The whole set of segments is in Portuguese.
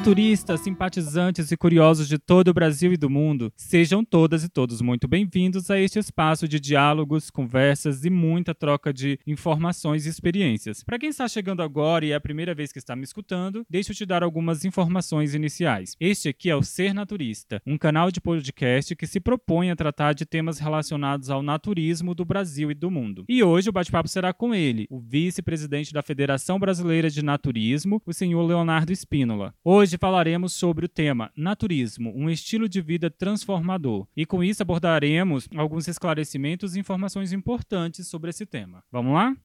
Naturistas, simpatizantes e curiosos de todo o Brasil e do mundo, sejam todas e todos muito bem-vindos a este espaço de diálogos, conversas e muita troca de informações e experiências. Para quem está chegando agora e é a primeira vez que está me escutando, deixa eu te dar algumas informações iniciais. Este aqui é o Ser Naturista, um canal de podcast que se propõe a tratar de temas relacionados ao naturismo do Brasil e do mundo. E hoje o bate-papo será com ele, o vice-presidente da Federação Brasileira de Naturismo, o senhor Leonardo Espínola. Hoje falaremos sobre o tema Naturismo, um estilo de vida transformador. E com isso abordaremos alguns esclarecimentos e informações importantes sobre esse tema. Vamos lá?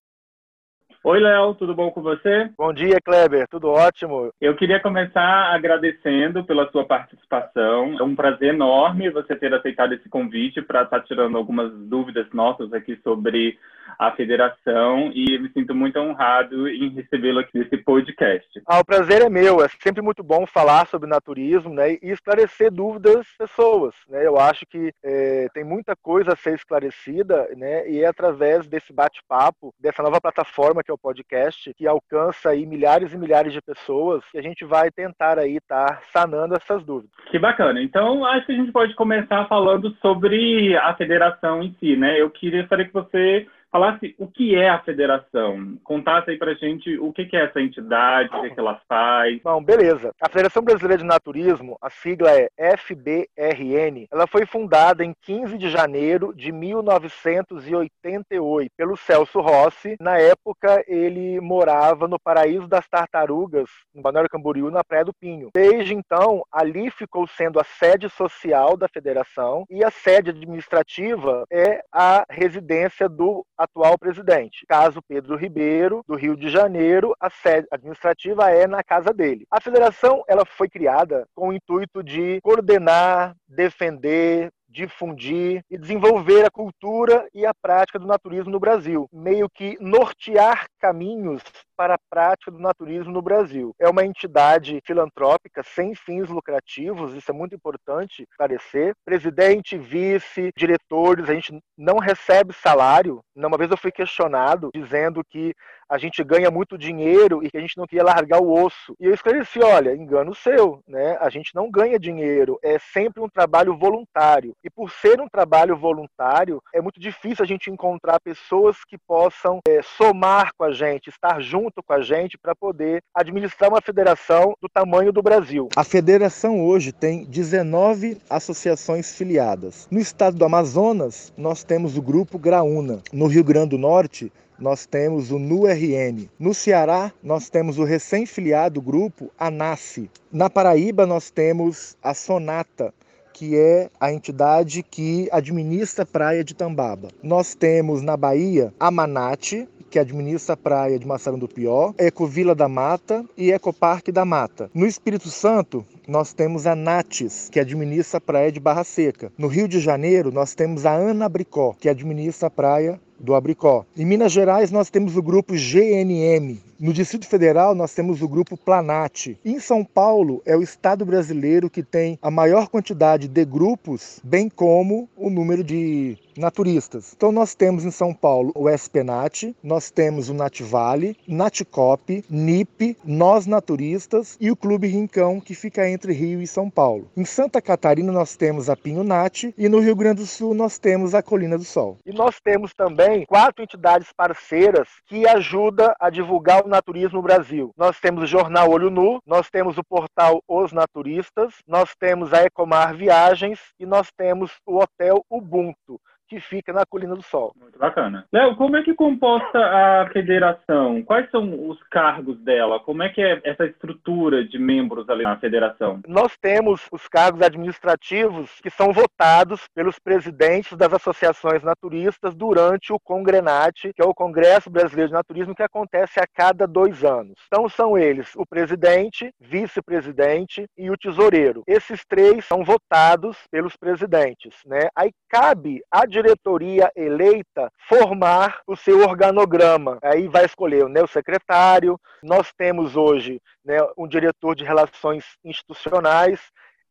Oi, Léo, tudo bom com você? Bom dia, Kleber, tudo ótimo. Eu queria começar agradecendo pela sua participação. É um prazer enorme você ter aceitado esse convite para estar tá tirando algumas dúvidas nossas aqui sobre a federação e me sinto muito honrado em recebê-lo aqui nesse podcast. Ah, o prazer é meu. É sempre muito bom falar sobre naturismo né, e esclarecer dúvidas das pessoas. Né? Eu acho que é, tem muita coisa a ser esclarecida né, e é através desse bate-papo, dessa nova plataforma que o podcast, que alcança aí milhares e milhares de pessoas, que a gente vai tentar aí estar tá sanando essas dúvidas. Que bacana. Então, acho que a gente pode começar falando sobre a federação em si, né? Eu queria saber que você falasse o que é a federação, contasse aí pra gente o que é essa entidade, o que ela faz. Bom, beleza. A Federação Brasileira de Naturismo, a sigla é FBRN, ela foi fundada em 15 de janeiro de 1988 pelo Celso Rossi. Na época, ele morava no Paraíso das Tartarugas, no Balneário Camboriú, na Praia do Pinho. Desde então, ali ficou sendo a sede social da federação e a sede administrativa é a residência do atual presidente. Caso Pedro Ribeiro, do Rio de Janeiro, a sede administrativa é na casa dele. A federação ela foi criada com o intuito de coordenar, defender, difundir e desenvolver a cultura e a prática do naturismo no Brasil, meio que nortear caminhos para a prática do naturismo no Brasil. É uma entidade filantrópica sem fins lucrativos, isso é muito importante esclarecer. Presidente, vice, diretores, a gente não recebe salário. Uma vez eu fui questionado dizendo que a gente ganha muito dinheiro e que a gente não queria largar o osso. E eu esclareci, olha, engano seu, né? A gente não ganha dinheiro, é sempre um trabalho voluntário. E por ser um trabalho voluntário, é muito difícil a gente encontrar pessoas que possam é, somar com a gente, estar junto com a gente para poder administrar uma federação do tamanho do Brasil. A federação hoje tem 19 associações filiadas. No estado do Amazonas, nós temos o grupo Graúna. No Rio Grande do Norte, nós temos o NURN. No Ceará, nós temos o recém-filiado grupo ANASSE. Na Paraíba, nós temos a Sonata, que é a entidade que administra a praia de Tambaba. Nós temos na Bahia a Manate, que administra a praia de Maçarão do Pió, Ecovila da Mata e Ecoparque da Mata. No Espírito Santo, nós temos a Nates, que administra a praia de Barra Seca. No Rio de Janeiro, nós temos a Ana Bricó, que administra a praia do Abricó. Em Minas Gerais, nós temos o grupo GNM. No Distrito Federal, nós temos o grupo Planat. Em São Paulo, é o estado brasileiro que tem a maior quantidade de grupos, bem como o número de naturistas. Então nós temos em São Paulo o SPNAT, nós temos o Nativale, Naticop, NIP, Nós Naturistas e o Clube Rincão, que fica entre Rio e São Paulo. Em Santa Catarina nós temos a Pinho Nat e no Rio Grande do Sul nós temos a Colina do Sol. E nós temos também quatro entidades parceiras que ajudam a divulgar o naturismo no Brasil. Nós temos o jornal Olho Nu, nós temos o portal Os Naturistas, nós temos a Ecomar Viagens e nós temos o Hotel Ubuntu que fica na Colina do Sol. Muito bacana. Léo, como é que composta a federação? Quais são os cargos dela? Como é que é essa estrutura de membros ali na federação? Nós temos os cargos administrativos que são votados pelos presidentes das associações naturistas durante o Congrenate, que é o Congresso Brasileiro de Naturismo, que acontece a cada dois anos. Então são eles o presidente, vice-presidente e o tesoureiro. Esses três são votados pelos presidentes. Né? Aí cabe a diretoria eleita formar o seu organograma. Aí vai escolher né, o secretário. Nós temos hoje né, um diretor de relações institucionais.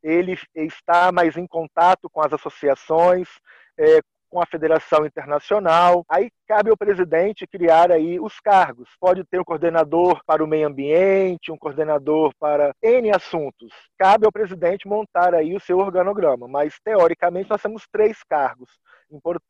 Ele está mais em contato com as associações, é, com a Federação Internacional. Aí cabe ao presidente criar aí os cargos. Pode ter um coordenador para o meio ambiente, um coordenador para N assuntos. Cabe ao presidente montar aí o seu organograma, mas teoricamente nós temos três cargos,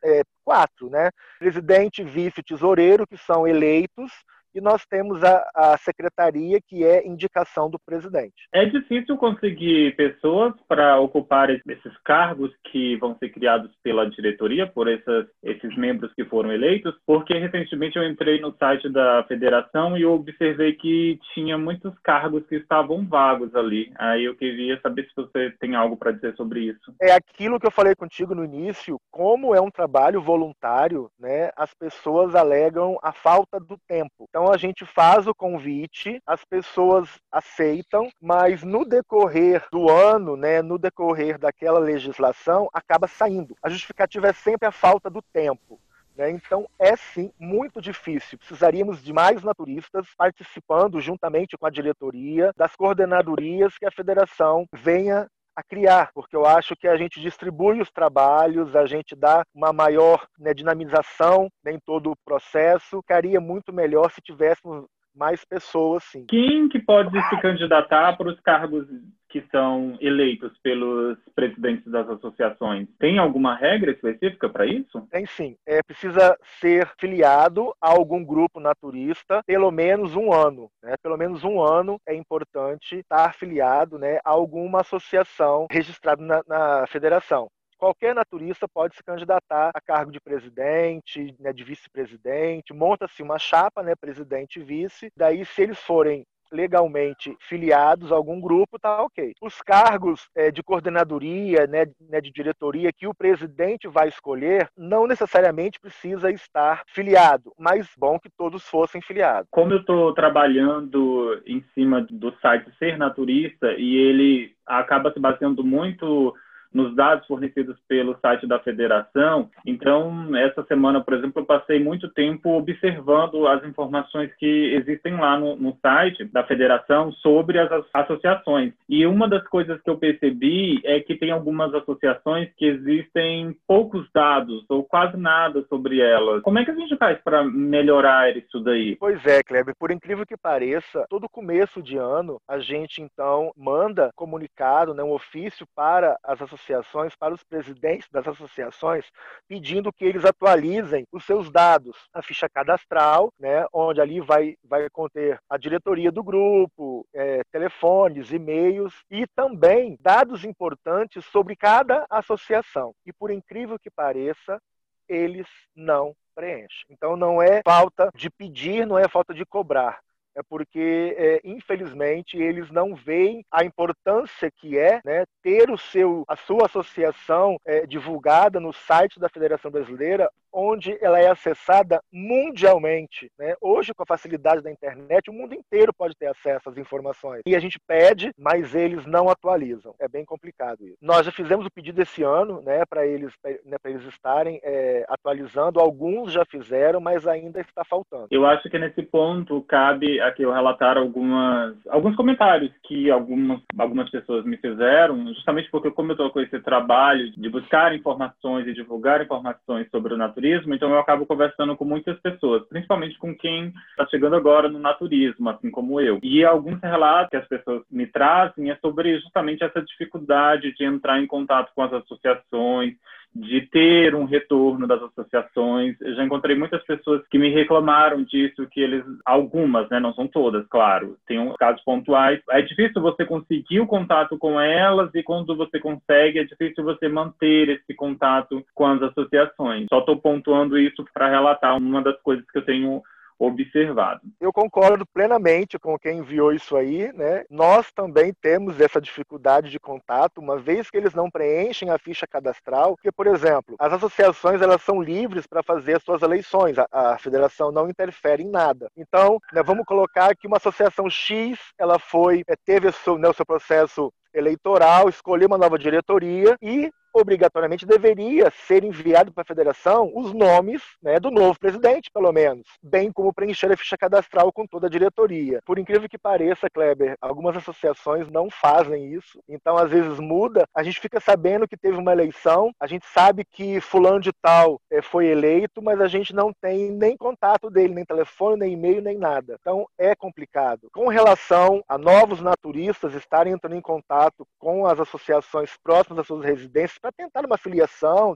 é, quatro, né? Presidente, vice, tesoureiro, que são eleitos e nós temos a, a secretaria, que é indicação do presidente. É difícil conseguir pessoas para ocupar esses cargos que vão ser criados pela diretoria, por essas, esses membros que foram eleitos, porque recentemente eu entrei no site da federação e observei que tinha muitos cargos que estavam vagos ali. Aí eu queria saber se você tem algo para dizer sobre isso. É aquilo que eu falei contigo no início, como é um trabalho voluntário, né, as pessoas alegam a falta do tempo. Então, então a gente faz o convite, as pessoas aceitam, mas no decorrer do ano, né, no decorrer daquela legislação, acaba saindo. A justificativa é sempre a falta do tempo. Né? Então, é sim muito difícil. Precisaríamos de mais naturistas participando juntamente com a diretoria das coordenadorias que a federação venha a criar, porque eu acho que a gente distribui os trabalhos, a gente dá uma maior né, dinamização né, em todo o processo. Ficaria muito melhor se tivéssemos mais pessoas, sim. Quem que pode se candidatar para os cargos que são eleitos pelos presidentes das associações? Tem alguma regra específica para isso? Tem sim. É, precisa ser filiado a algum grupo naturista pelo menos um ano. Né? Pelo menos um ano é importante estar filiado né, a alguma associação registrada na, na federação qualquer naturista pode se candidatar a cargo de presidente, né, de vice-presidente, monta-se uma chapa, né, presidente e vice, daí se eles forem legalmente filiados a algum grupo, tá ok. Os cargos é, de coordenadoria, né, né, de diretoria que o presidente vai escolher, não necessariamente precisa estar filiado, mas bom que todos fossem filiados. Como eu estou trabalhando em cima do site Ser Naturista e ele acaba se baseando muito nos dados fornecidos pelo site da federação. Então, essa semana, por exemplo, eu passei muito tempo observando as informações que existem lá no, no site da federação sobre as associações. E uma das coisas que eu percebi é que tem algumas associações que existem poucos dados ou quase nada sobre elas. Como é que a gente faz para melhorar isso daí? Pois é, Kleber, por incrível que pareça, todo começo de ano a gente então manda comunicado, né, um ofício para as associações associações, para os presidentes das associações, pedindo que eles atualizem os seus dados, a ficha cadastral, né, onde ali vai, vai conter a diretoria do grupo, é, telefones, e-mails e também dados importantes sobre cada associação. E por incrível que pareça, eles não preenchem. Então não é falta de pedir, não é falta de cobrar é porque, é, infelizmente, eles não veem a importância que é né, ter o seu, a sua associação é, divulgada no site da Federação Brasileira onde ela é acessada mundialmente. Né? Hoje, com a facilidade da internet, o mundo inteiro pode ter acesso às informações. E a gente pede, mas eles não atualizam. É bem complicado isso. Nós já fizemos o pedido esse ano né, para eles, né, eles estarem é, atualizando. Alguns já fizeram, mas ainda está faltando. Eu acho que nesse ponto cabe aqui eu relatar algumas, alguns comentários que algumas, algumas pessoas me fizeram, justamente porque como eu estou com esse trabalho de buscar informações e divulgar informações sobre o naturismo, então eu acabo conversando com muitas pessoas, principalmente com quem está chegando agora no naturismo, assim como eu. E alguns relatos que as pessoas me trazem é sobre justamente essa dificuldade de entrar em contato com as associações, de ter um retorno das associações. Eu já encontrei muitas pessoas que me reclamaram disso, que eles, algumas, né, não são todas, claro, tem uns casos pontuais. É difícil você conseguir o contato com elas e quando você consegue, é difícil você manter esse contato com as associações. Só estou pontuando isso para relatar uma das coisas que eu tenho observado. Eu concordo plenamente com quem enviou isso aí, né? Nós também temos essa dificuldade de contato, uma vez que eles não preenchem a ficha cadastral, porque, por exemplo, as associações elas são livres para fazer as suas eleições, a, a, federação não interfere em nada. Então, né, vamos colocar que uma associação X, ela foi, é, teve o seu, né, o seu processo eleitoral, escolheu uma nova diretoria e obrigatoriamente deveria ser enviado para a federação os nomes né, do novo presidente, pelo menos, bem como preencher a ficha cadastral com toda a diretoria. Por incrível que pareça, Kleber, algumas associações não fazem isso, então às vezes muda. A gente fica sabendo que teve uma eleição, a gente sabe que fulano de tal é, foi eleito, mas a gente não tem nem contato dele, nem telefone, nem e-mail, nem nada. Então é complicado. Com relação a novos naturistas estarem entrando em contato com as associações próximas às suas residências para tentar uma filiação,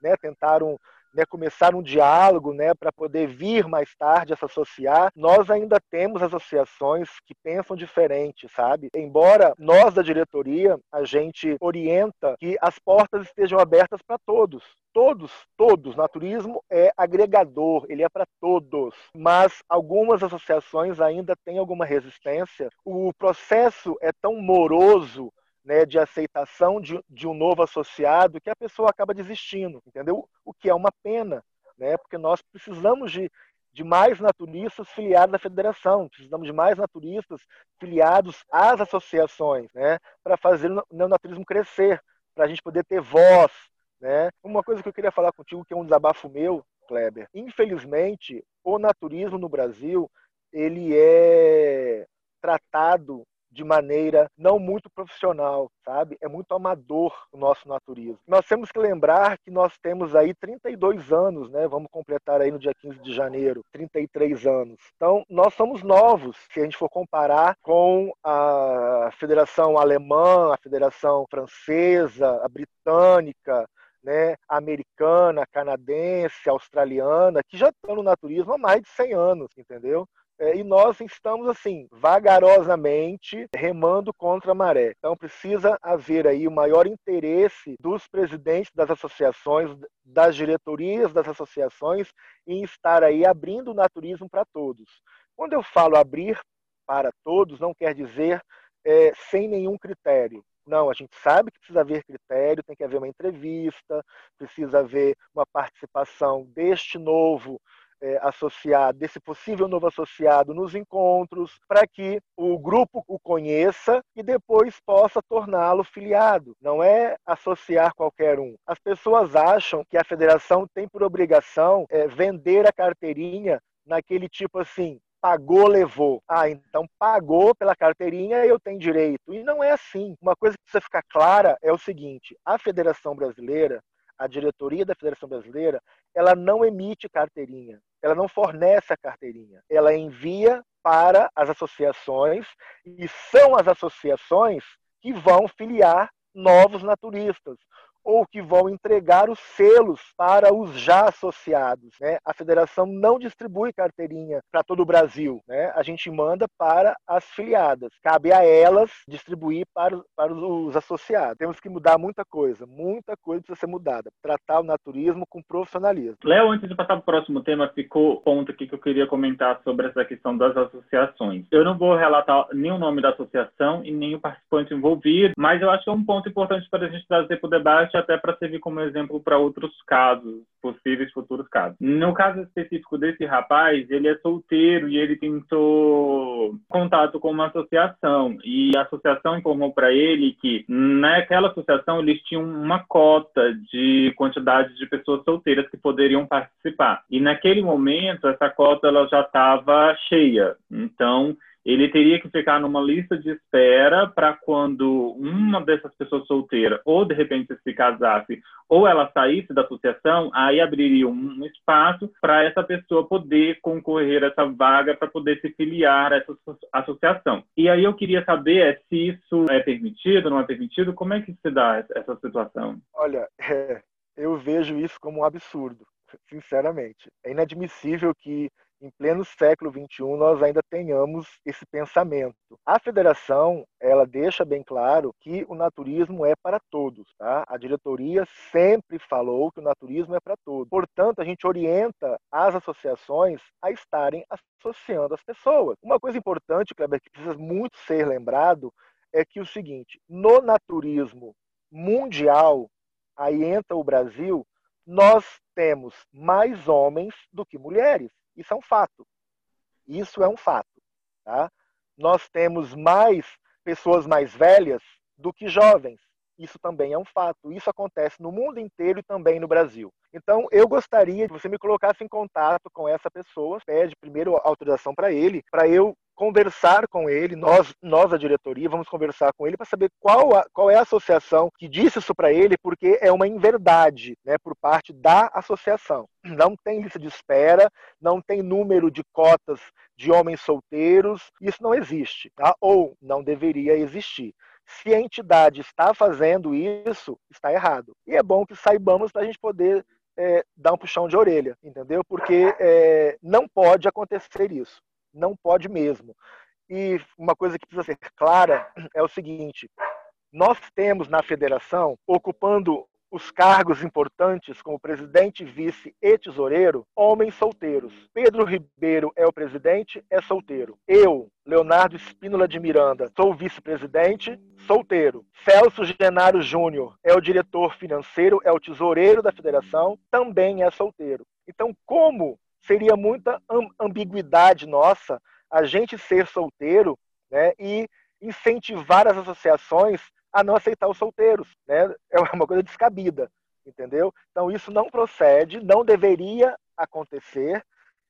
né, tentar um, né, começar um diálogo né, para poder vir mais tarde a se associar. Nós ainda temos associações que pensam diferente, sabe? Embora nós da diretoria a gente orienta que as portas estejam abertas para todos. Todos, todos. Naturismo é agregador, ele é para todos. Mas algumas associações ainda têm alguma resistência. O processo é tão moroso né, de aceitação de, de um novo associado que a pessoa acaba desistindo, entendeu? O que é uma pena, né? Porque nós precisamos de, de mais naturistas filiados à federação, precisamos de mais naturistas filiados às associações, né? Para fazer o neonaturismo crescer, para a gente poder ter voz, né? Uma coisa que eu queria falar contigo que é um desabafo meu, Kleber. Infelizmente, o naturismo no Brasil ele é tratado de maneira não muito profissional, sabe? É muito amador o nosso naturismo. Nós temos que lembrar que nós temos aí 32 anos, né? Vamos completar aí no dia 15 de janeiro, 33 anos. Então, nós somos novos, se a gente for comparar com a Federação Alemã, a Federação Francesa, a Britânica, né, americana, canadense, australiana, que já estão no naturismo há mais de 100 anos, entendeu? É, e nós estamos assim vagarosamente remando contra a maré. Então precisa haver aí o maior interesse dos presidentes das associações, das diretorias das associações em estar aí abrindo o naturismo para todos. Quando eu falo abrir para todos, não quer dizer é, sem nenhum critério. Não, a gente sabe que precisa haver critério, tem que haver uma entrevista, precisa haver uma participação deste novo é, associado, desse possível novo associado nos encontros, para que o grupo o conheça e depois possa torná-lo filiado. Não é associar qualquer um. As pessoas acham que a federação tem por obrigação é, vender a carteirinha naquele tipo assim, pagou, levou. Ah, então pagou pela carteirinha, eu tenho direito. E não é assim. Uma coisa que precisa ficar clara é o seguinte: a Federação Brasileira a diretoria da Federação Brasileira, ela não emite carteirinha, ela não fornece a carteirinha, ela envia para as associações e são as associações que vão filiar novos naturistas ou que vão entregar os selos para os já associados. Né? A federação não distribui carteirinha para todo o Brasil. Né? A gente manda para as filiadas. Cabe a elas distribuir para, para os associados. Temos que mudar muita coisa. Muita coisa precisa ser mudada. Tratar o naturismo com profissionalismo. Léo, antes de passar para o próximo tema, ficou ponto aqui que eu queria comentar sobre essa questão das associações. Eu não vou relatar nem o nome da associação e nem o participante envolvido, mas eu acho que é um ponto importante para a gente trazer para o debate até para servir como exemplo para outros casos, possíveis futuros casos. No caso específico desse rapaz, ele é solteiro e ele tentou contato com uma associação e a associação informou para ele que naquela associação eles tinham uma cota de quantidade de pessoas solteiras que poderiam participar. E naquele momento essa cota ela já estava cheia. Então ele teria que ficar numa lista de espera para quando uma dessas pessoas solteiras ou de repente se casasse ou ela saísse da associação, aí abriria um espaço para essa pessoa poder concorrer a essa vaga para poder se filiar a essa associação. E aí eu queria saber é, se isso é permitido, não é permitido, como é que se dá essa situação? Olha, é, eu vejo isso como um absurdo, sinceramente. É inadmissível que em pleno século XXI, nós ainda tenhamos esse pensamento. A federação, ela deixa bem claro que o naturismo é para todos. Tá? A diretoria sempre falou que o naturismo é para todos. Portanto, a gente orienta as associações a estarem associando as pessoas. Uma coisa importante, Kleber, que precisa muito ser lembrado, é que o seguinte, no naturismo mundial, aí entra o Brasil, nós temos mais homens do que mulheres. Isso é um fato. Isso é um fato. Tá? Nós temos mais pessoas mais velhas do que jovens. Isso também é um fato. Isso acontece no mundo inteiro e também no Brasil. Então, eu gostaria que você me colocasse em contato com essa pessoa, pede primeiro autorização para ele, para eu conversar com ele, nós, nós a diretoria, vamos conversar com ele para saber qual, a, qual é a associação que disse isso para ele, porque é uma inverdade né, por parte da associação. Não tem lista de espera, não tem número de cotas de homens solteiros, isso não existe, tá? ou não deveria existir. Se a entidade está fazendo isso, está errado. E é bom que saibamos para a gente poder é, dar um puxão de orelha, entendeu? Porque é, não pode acontecer isso não pode mesmo. E uma coisa que precisa ser clara é o seguinte: nós temos na federação, ocupando os cargos importantes como presidente, vice e tesoureiro, homens solteiros. Pedro Ribeiro é o presidente, é solteiro. Eu, Leonardo Espínola de Miranda, sou vice-presidente, solteiro. Celso Genaro Júnior é o diretor financeiro, é o tesoureiro da federação, também é solteiro. Então, como seria muita ambiguidade nossa a gente ser solteiro né, e incentivar as associações a não aceitar os solteiros. Né? É uma coisa descabida, entendeu? Então isso não procede, não deveria acontecer.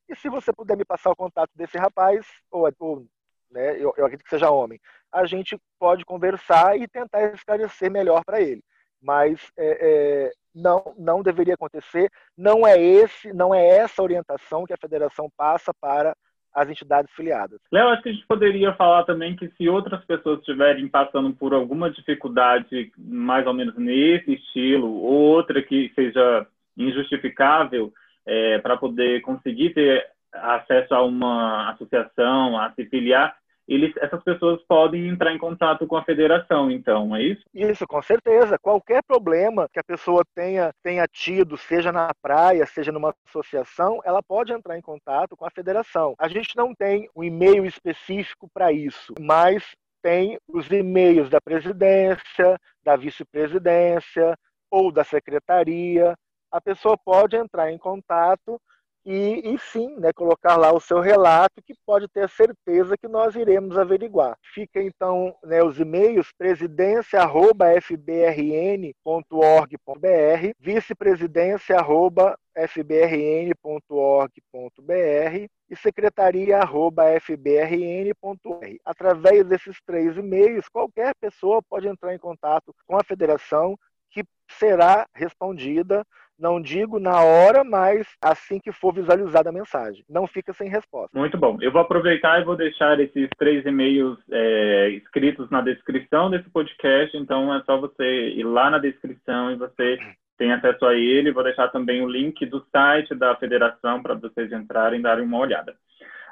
E se você puder me passar o contato desse rapaz, ou, ou né, eu, eu acredito que seja homem, a gente pode conversar e tentar esclarecer melhor para ele. Mas é, é, não, não deveria acontecer. Não é esse, não é essa orientação que a federação passa para as entidades filiadas. Léo, acho que a gente poderia falar também que se outras pessoas estiverem passando por alguma dificuldade mais ou menos nesse estilo, ou outra que seja injustificável é, para poder conseguir ter acesso a uma associação, a se filiar, eles, essas pessoas podem entrar em contato com a federação, então, é isso? Isso, com certeza. Qualquer problema que a pessoa tenha, tenha tido, seja na praia, seja numa associação, ela pode entrar em contato com a federação. A gente não tem um e-mail específico para isso, mas tem os e-mails da presidência, da vice-presidência ou da secretaria. A pessoa pode entrar em contato e, e sim, né, colocar lá o seu relato, que pode ter certeza que nós iremos averiguar. Fica então né, os e-mails presidência@fbrn.org.br, vice-presidência@fbrn.org.br e secretaria@fbrn.br. Através desses três e-mails, qualquer pessoa pode entrar em contato com a federação que será respondida não digo na hora, mas assim que for visualizada a mensagem. Não fica sem resposta. Muito bom. Eu vou aproveitar e vou deixar esses três e-mails é, escritos na descrição desse podcast. Então é só você ir lá na descrição e você tem acesso a ele. Vou deixar também o link do site da federação para vocês entrarem e darem uma olhada.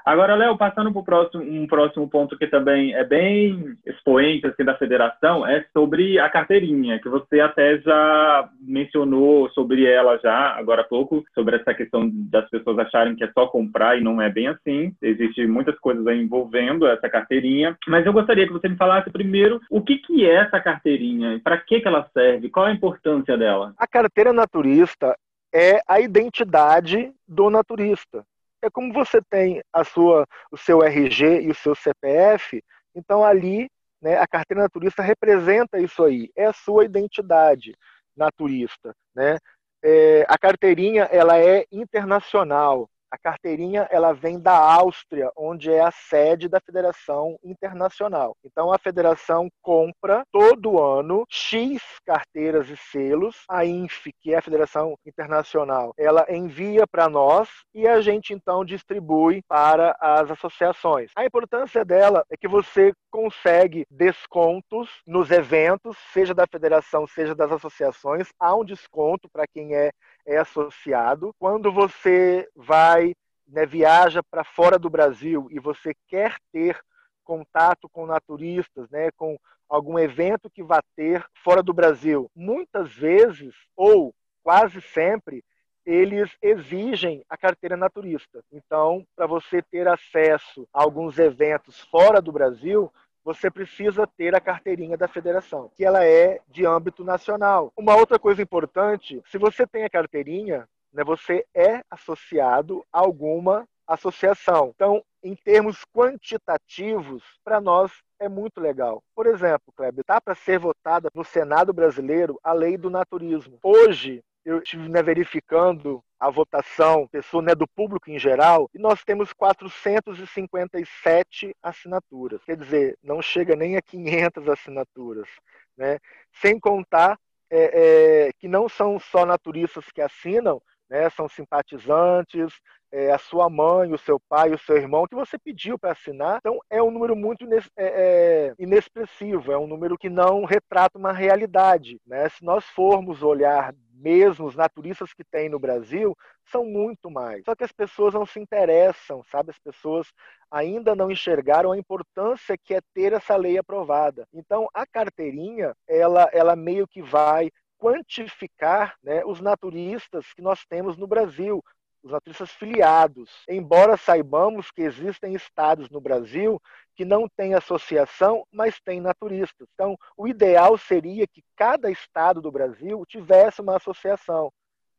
Agora, Léo, passando para próximo, um próximo ponto que também é bem expoente assim, da federação, é sobre a carteirinha, que você até já mencionou sobre ela já, agora há pouco, sobre essa questão das pessoas acharem que é só comprar e não é bem assim. Existem muitas coisas envolvendo essa carteirinha, mas eu gostaria que você me falasse primeiro o que, que é essa carteirinha, para que, que ela serve, qual a importância dela? A carteira naturista é a identidade do naturista é como você tem a sua, o seu RG e o seu CPF, então ali né, a carteira naturista representa isso aí, é a sua identidade naturista. Né? É, a carteirinha ela é internacional, a carteirinha ela vem da Áustria, onde é a sede da Federação Internacional. Então a federação compra todo ano X carteiras e selos. A INF, que é a Federação Internacional, ela envia para nós e a gente então distribui para as associações. A importância dela é que você consegue descontos nos eventos, seja da federação, seja das associações. Há um desconto para quem é é associado. Quando você vai, né, viaja para fora do Brasil e você quer ter contato com naturistas, né, com algum evento que vá ter fora do Brasil, muitas vezes ou quase sempre eles exigem a carteira naturista. Então, para você ter acesso a alguns eventos fora do Brasil, você precisa ter a carteirinha da federação, que ela é de âmbito nacional. Uma outra coisa importante, se você tem a carteirinha, né, você é associado a alguma associação. Então, em termos quantitativos, para nós é muito legal. Por exemplo, Kleber, está para ser votada no Senado brasileiro a lei do naturismo. Hoje, eu estive né, verificando a votação, pessoa né, do público em geral, e nós temos 457 assinaturas. Quer dizer, não chega nem a 500 assinaturas. Né? Sem contar é, é, que não são só naturistas que assinam, né, são simpatizantes, é, a sua mãe, o seu pai, o seu irmão, que você pediu para assinar. Então, é um número muito ines é, é, inexpressivo, é um número que não retrata uma realidade. Né? Se nós formos olhar mesmo os naturistas que tem no Brasil, são muito mais. Só que as pessoas não se interessam, sabe? As pessoas ainda não enxergaram a importância que é ter essa lei aprovada. Então, a carteirinha, ela, ela meio que vai quantificar né, os naturistas que nós temos no Brasil, os naturistas filiados. Embora saibamos que existem estados no Brasil que não têm associação, mas têm naturistas. Então, o ideal seria que cada estado do Brasil tivesse uma associação,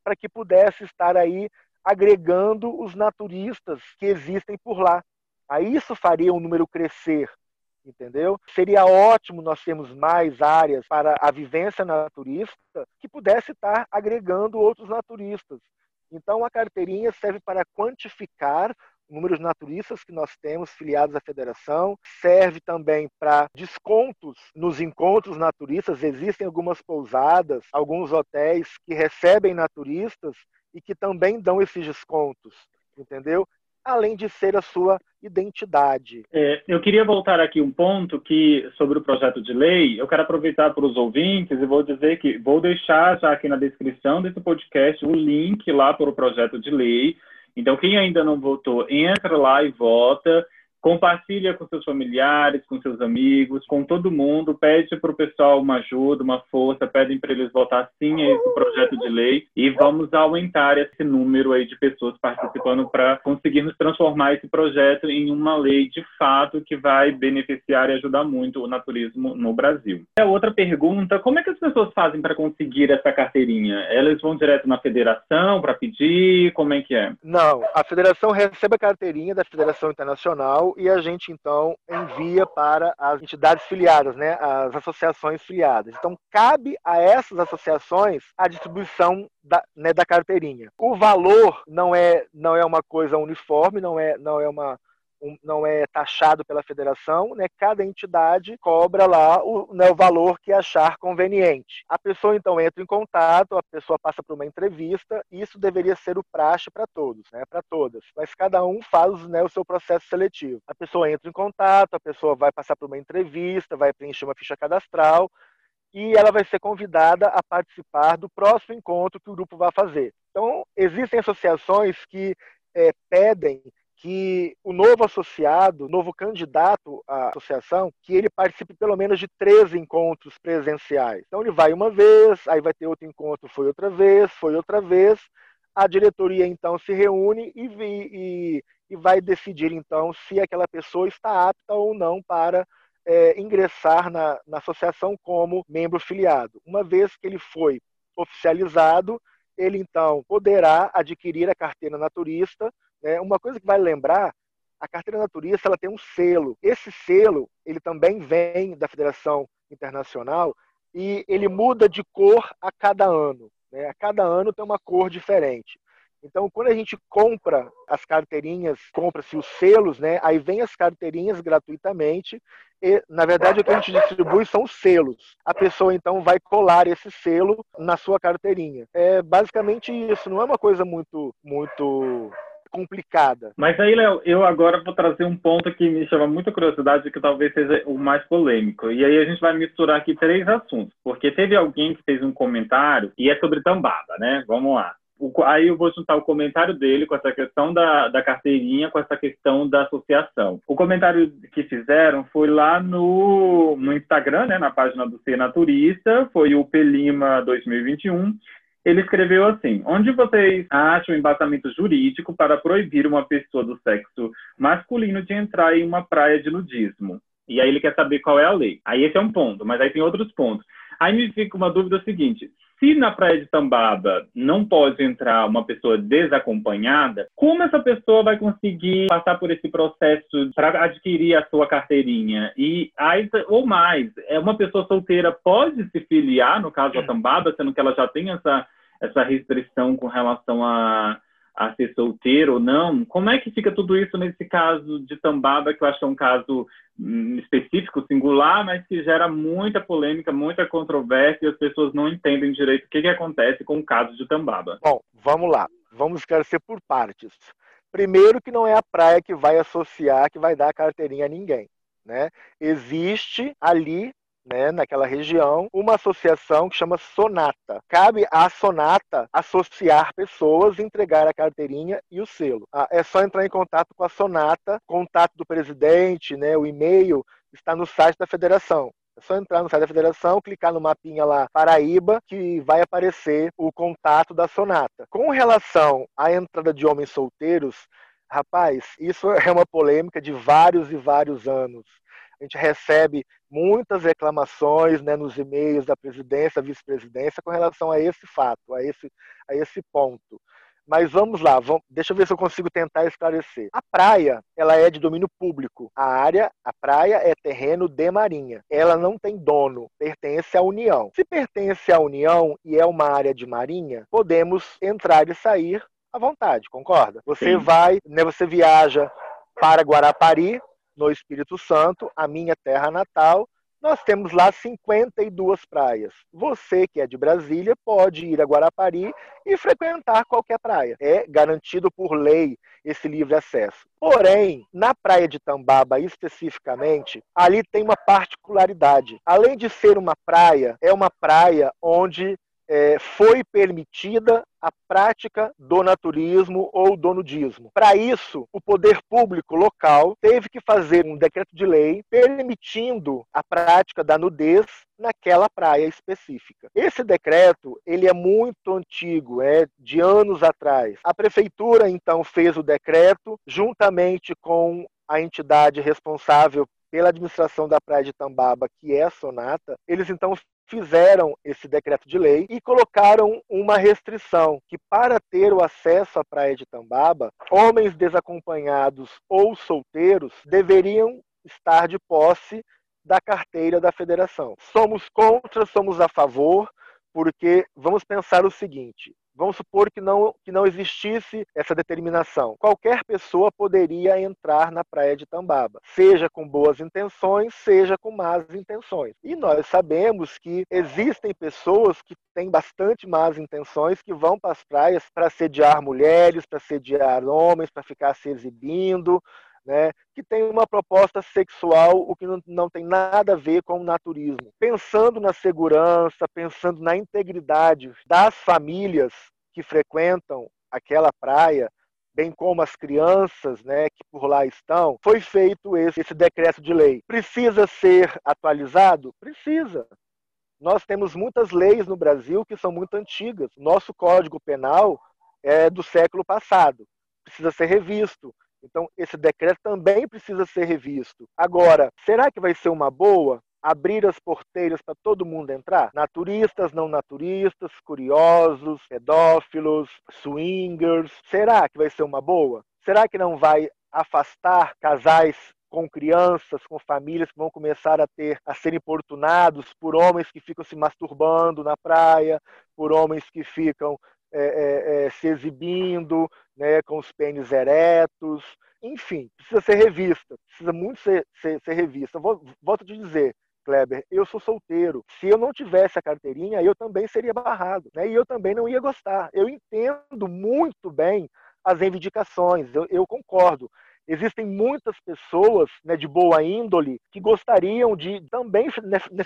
para que pudesse estar aí agregando os naturistas que existem por lá. Aí isso faria o número crescer, entendeu? Seria ótimo nós termos mais áreas para a vivência naturista que pudesse estar agregando outros naturistas. Então, a carteirinha serve para quantificar o número de naturistas que nós temos filiados à federação, serve também para descontos nos encontros naturistas. Existem algumas pousadas, alguns hotéis que recebem naturistas e que também dão esses descontos, entendeu? além de ser a sua identidade. É, eu queria voltar aqui um ponto que sobre o projeto de lei. Eu quero aproveitar para os ouvintes e vou dizer que vou deixar já aqui na descrição desse podcast o link lá para o projeto de lei. Então, quem ainda não votou, entra lá e vota. Compartilha com seus familiares, com seus amigos, com todo mundo. Pede para o pessoal uma ajuda, uma força. Pedem para eles votar sim a esse projeto de lei e vamos aumentar esse número aí de pessoas participando para conseguirmos transformar esse projeto em uma lei de fato que vai beneficiar e ajudar muito o naturismo no Brasil. É outra pergunta: como é que as pessoas fazem para conseguir essa carteirinha? Elas vão direto na federação para pedir? Como é que é? Não, a federação recebe a carteirinha da Federação Internacional e a gente então envia para as entidades filiadas, né, as associações filiadas. Então cabe a essas associações a distribuição da, né, da carteirinha. O valor não é não é uma coisa uniforme, não é não é uma um, não é taxado pela federação, né? Cada entidade cobra lá o, né, o valor que achar conveniente. A pessoa então entra em contato, a pessoa passa por uma entrevista, isso deveria ser o praxe para todos, né? Para todas. Mas cada um faz né, o seu processo seletivo. A pessoa entra em contato, a pessoa vai passar por uma entrevista, vai preencher uma ficha cadastral e ela vai ser convidada a participar do próximo encontro que o grupo vai fazer. Então, existem associações que é, pedem que o novo associado, novo candidato à associação, que ele participe pelo menos de três encontros presenciais. Então ele vai uma vez, aí vai ter outro encontro, foi outra vez, foi outra vez. A diretoria então se reúne e, e, e vai decidir então se aquela pessoa está apta ou não para é, ingressar na, na associação como membro filiado. Uma vez que ele foi oficializado, ele então poderá adquirir a carteira naturista é, uma coisa que vale lembrar, a carteira naturista ela tem um selo. Esse selo ele também vem da Federação Internacional e ele muda de cor a cada ano. Né? A cada ano tem uma cor diferente. Então, quando a gente compra as carteirinhas, compra-se os selos, né? Aí vem as carteirinhas gratuitamente. E, na verdade, o que a gente distribui são os selos. A pessoa, então, vai colar esse selo na sua carteirinha. É basicamente isso. Não é uma coisa muito, muito complicada. Mas aí, Léo, eu agora vou trazer um ponto que me chama muita curiosidade, que talvez seja o mais polêmico. E aí a gente vai misturar aqui três assuntos, porque teve alguém que fez um comentário e é sobre tambada, né? Vamos lá. O, aí eu vou juntar o comentário dele com essa questão da, da carteirinha, com essa questão da associação. O comentário que fizeram foi lá no, no Instagram, né, na página do Ser foi o Pelima 2021, ele escreveu assim: onde vocês acham embasamento jurídico para proibir uma pessoa do sexo masculino de entrar em uma praia de nudismo? E aí ele quer saber qual é a lei. Aí esse é um ponto, mas aí tem outros pontos. Aí me fica uma dúvida seguinte: se na praia de Tambaba não pode entrar uma pessoa desacompanhada, como essa pessoa vai conseguir passar por esse processo para adquirir a sua carteirinha? E aí, ou mais, é uma pessoa solteira pode se filiar, no caso a Tambaba, sendo que ela já tem essa, essa restrição com relação a a ser solteiro ou não. Como é que fica tudo isso nesse caso de Tambaba, que eu acho que é um caso hum, específico, singular, mas que gera muita polêmica, muita controvérsia e as pessoas não entendem direito o que, que acontece com o caso de Tambaba. Bom, vamos lá. Vamos esclarecer por partes. Primeiro que não é a praia que vai associar, que vai dar a carteirinha a ninguém. Né? Existe ali né, naquela região, uma associação que chama Sonata. Cabe à Sonata associar pessoas, entregar a carteirinha e o selo. Ah, é só entrar em contato com a Sonata, contato do presidente, né, o e-mail está no site da federação. É só entrar no site da federação, clicar no mapinha lá Paraíba, que vai aparecer o contato da Sonata. Com relação à entrada de homens solteiros, rapaz, isso é uma polêmica de vários e vários anos. A gente recebe muitas reclamações né, nos e-mails da presidência, vice-presidência, com relação a esse fato, a esse, a esse ponto. Mas vamos lá, vamos, deixa eu ver se eu consigo tentar esclarecer. A praia, ela é de domínio público. A área, a praia é terreno de marinha. Ela não tem dono, pertence à União. Se pertence à União e é uma área de marinha, podemos entrar e sair à vontade, concorda? Você Sim. vai, né, você viaja para Guarapari, no Espírito Santo, a minha terra natal, nós temos lá 52 praias. Você que é de Brasília pode ir a Guarapari e frequentar qualquer praia. É garantido por lei esse livre acesso. Porém, na praia de Tambaba especificamente, ali tem uma particularidade. Além de ser uma praia, é uma praia onde é, foi permitida a prática do naturismo ou do nudismo. Para isso, o poder público local teve que fazer um decreto de lei permitindo a prática da nudez naquela praia específica. Esse decreto, ele é muito antigo, é de anos atrás. A prefeitura então fez o decreto juntamente com a entidade responsável pela administração da Praia de Tambaba, que é a Sonata, eles então fizeram esse decreto de lei e colocaram uma restrição que para ter o acesso à praia de Tambaba, homens desacompanhados ou solteiros deveriam estar de posse da carteira da federação. Somos contra, somos a favor, porque vamos pensar o seguinte: Vamos supor que não, que não existisse essa determinação. Qualquer pessoa poderia entrar na praia de Tambaba, seja com boas intenções, seja com más intenções. E nós sabemos que existem pessoas que têm bastante más intenções que vão para as praias para sediar mulheres, para sediar homens, para ficar se exibindo, né, que tem uma proposta sexual, o que não, não tem nada a ver com o naturismo. Pensando na segurança, pensando na integridade das famílias que frequentam aquela praia, bem como as crianças né, que por lá estão, foi feito esse, esse decreto de lei. Precisa ser atualizado? Precisa. Nós temos muitas leis no Brasil que são muito antigas. Nosso Código Penal é do século passado, precisa ser revisto. Então, esse decreto também precisa ser revisto. Agora, será que vai ser uma boa abrir as porteiras para todo mundo entrar? Naturistas, não naturistas, curiosos, pedófilos, swingers. Será que vai ser uma boa? Será que não vai afastar casais com crianças, com famílias que vão começar a ter a ser importunados por homens que ficam se masturbando na praia, por homens que ficam é, é, é, se exibindo né, com os pênis eretos, enfim, precisa ser revista, precisa muito ser, ser, ser revista. Volto a te dizer, Kleber, eu sou solteiro. Se eu não tivesse a carteirinha, eu também seria barrado, né? E eu também não ia gostar. Eu entendo muito bem as reivindicações, eu, eu concordo. Existem muitas pessoas né, de boa índole que gostariam de também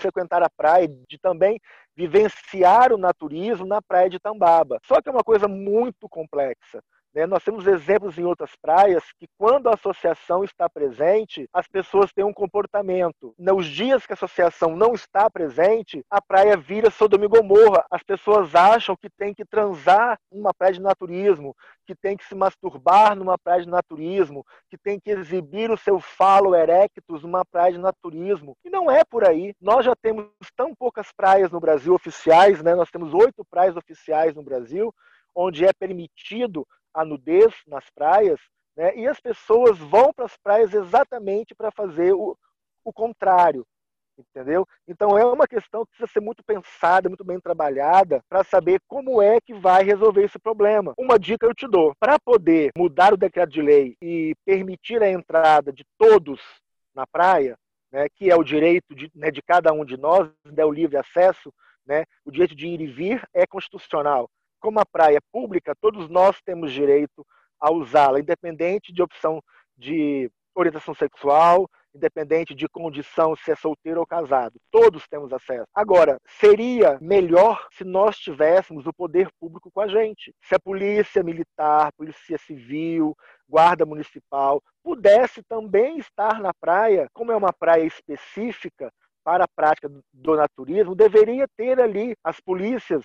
frequentar a praia, de também vivenciar o naturismo na praia de Tambaba. Só que é uma coisa muito complexa. Né? Nós temos exemplos em outras praias que, quando a associação está presente, as pessoas têm um comportamento. Nos dias que a associação não está presente, a praia vira Sodoma e Gomorra. As pessoas acham que tem que transar numa praia de naturismo, que tem que se masturbar numa praia de naturismo, que tem que exibir o seu falo erectus numa praia de naturismo. E não é por aí. Nós já temos tão poucas praias no Brasil oficiais, né? nós temos oito praias oficiais no Brasil, onde é permitido a nudez nas praias, né? e as pessoas vão para as praias exatamente para fazer o, o contrário, entendeu? Então é uma questão que precisa ser muito pensada, muito bem trabalhada para saber como é que vai resolver esse problema. Uma dica eu te dou: para poder mudar o decreto de lei e permitir a entrada de todos na praia, né, que é o direito de, né, de cada um de nós, né, o livre acesso, né, o direito de ir e vir é constitucional como a praia é pública, todos nós temos direito a usá-la, independente de opção de orientação sexual, independente de condição, se é solteiro ou casado. Todos temos acesso. Agora, seria melhor se nós tivéssemos o poder público com a gente. Se a polícia militar, polícia civil, guarda municipal pudesse também estar na praia, como é uma praia específica para a prática do naturismo, deveria ter ali as polícias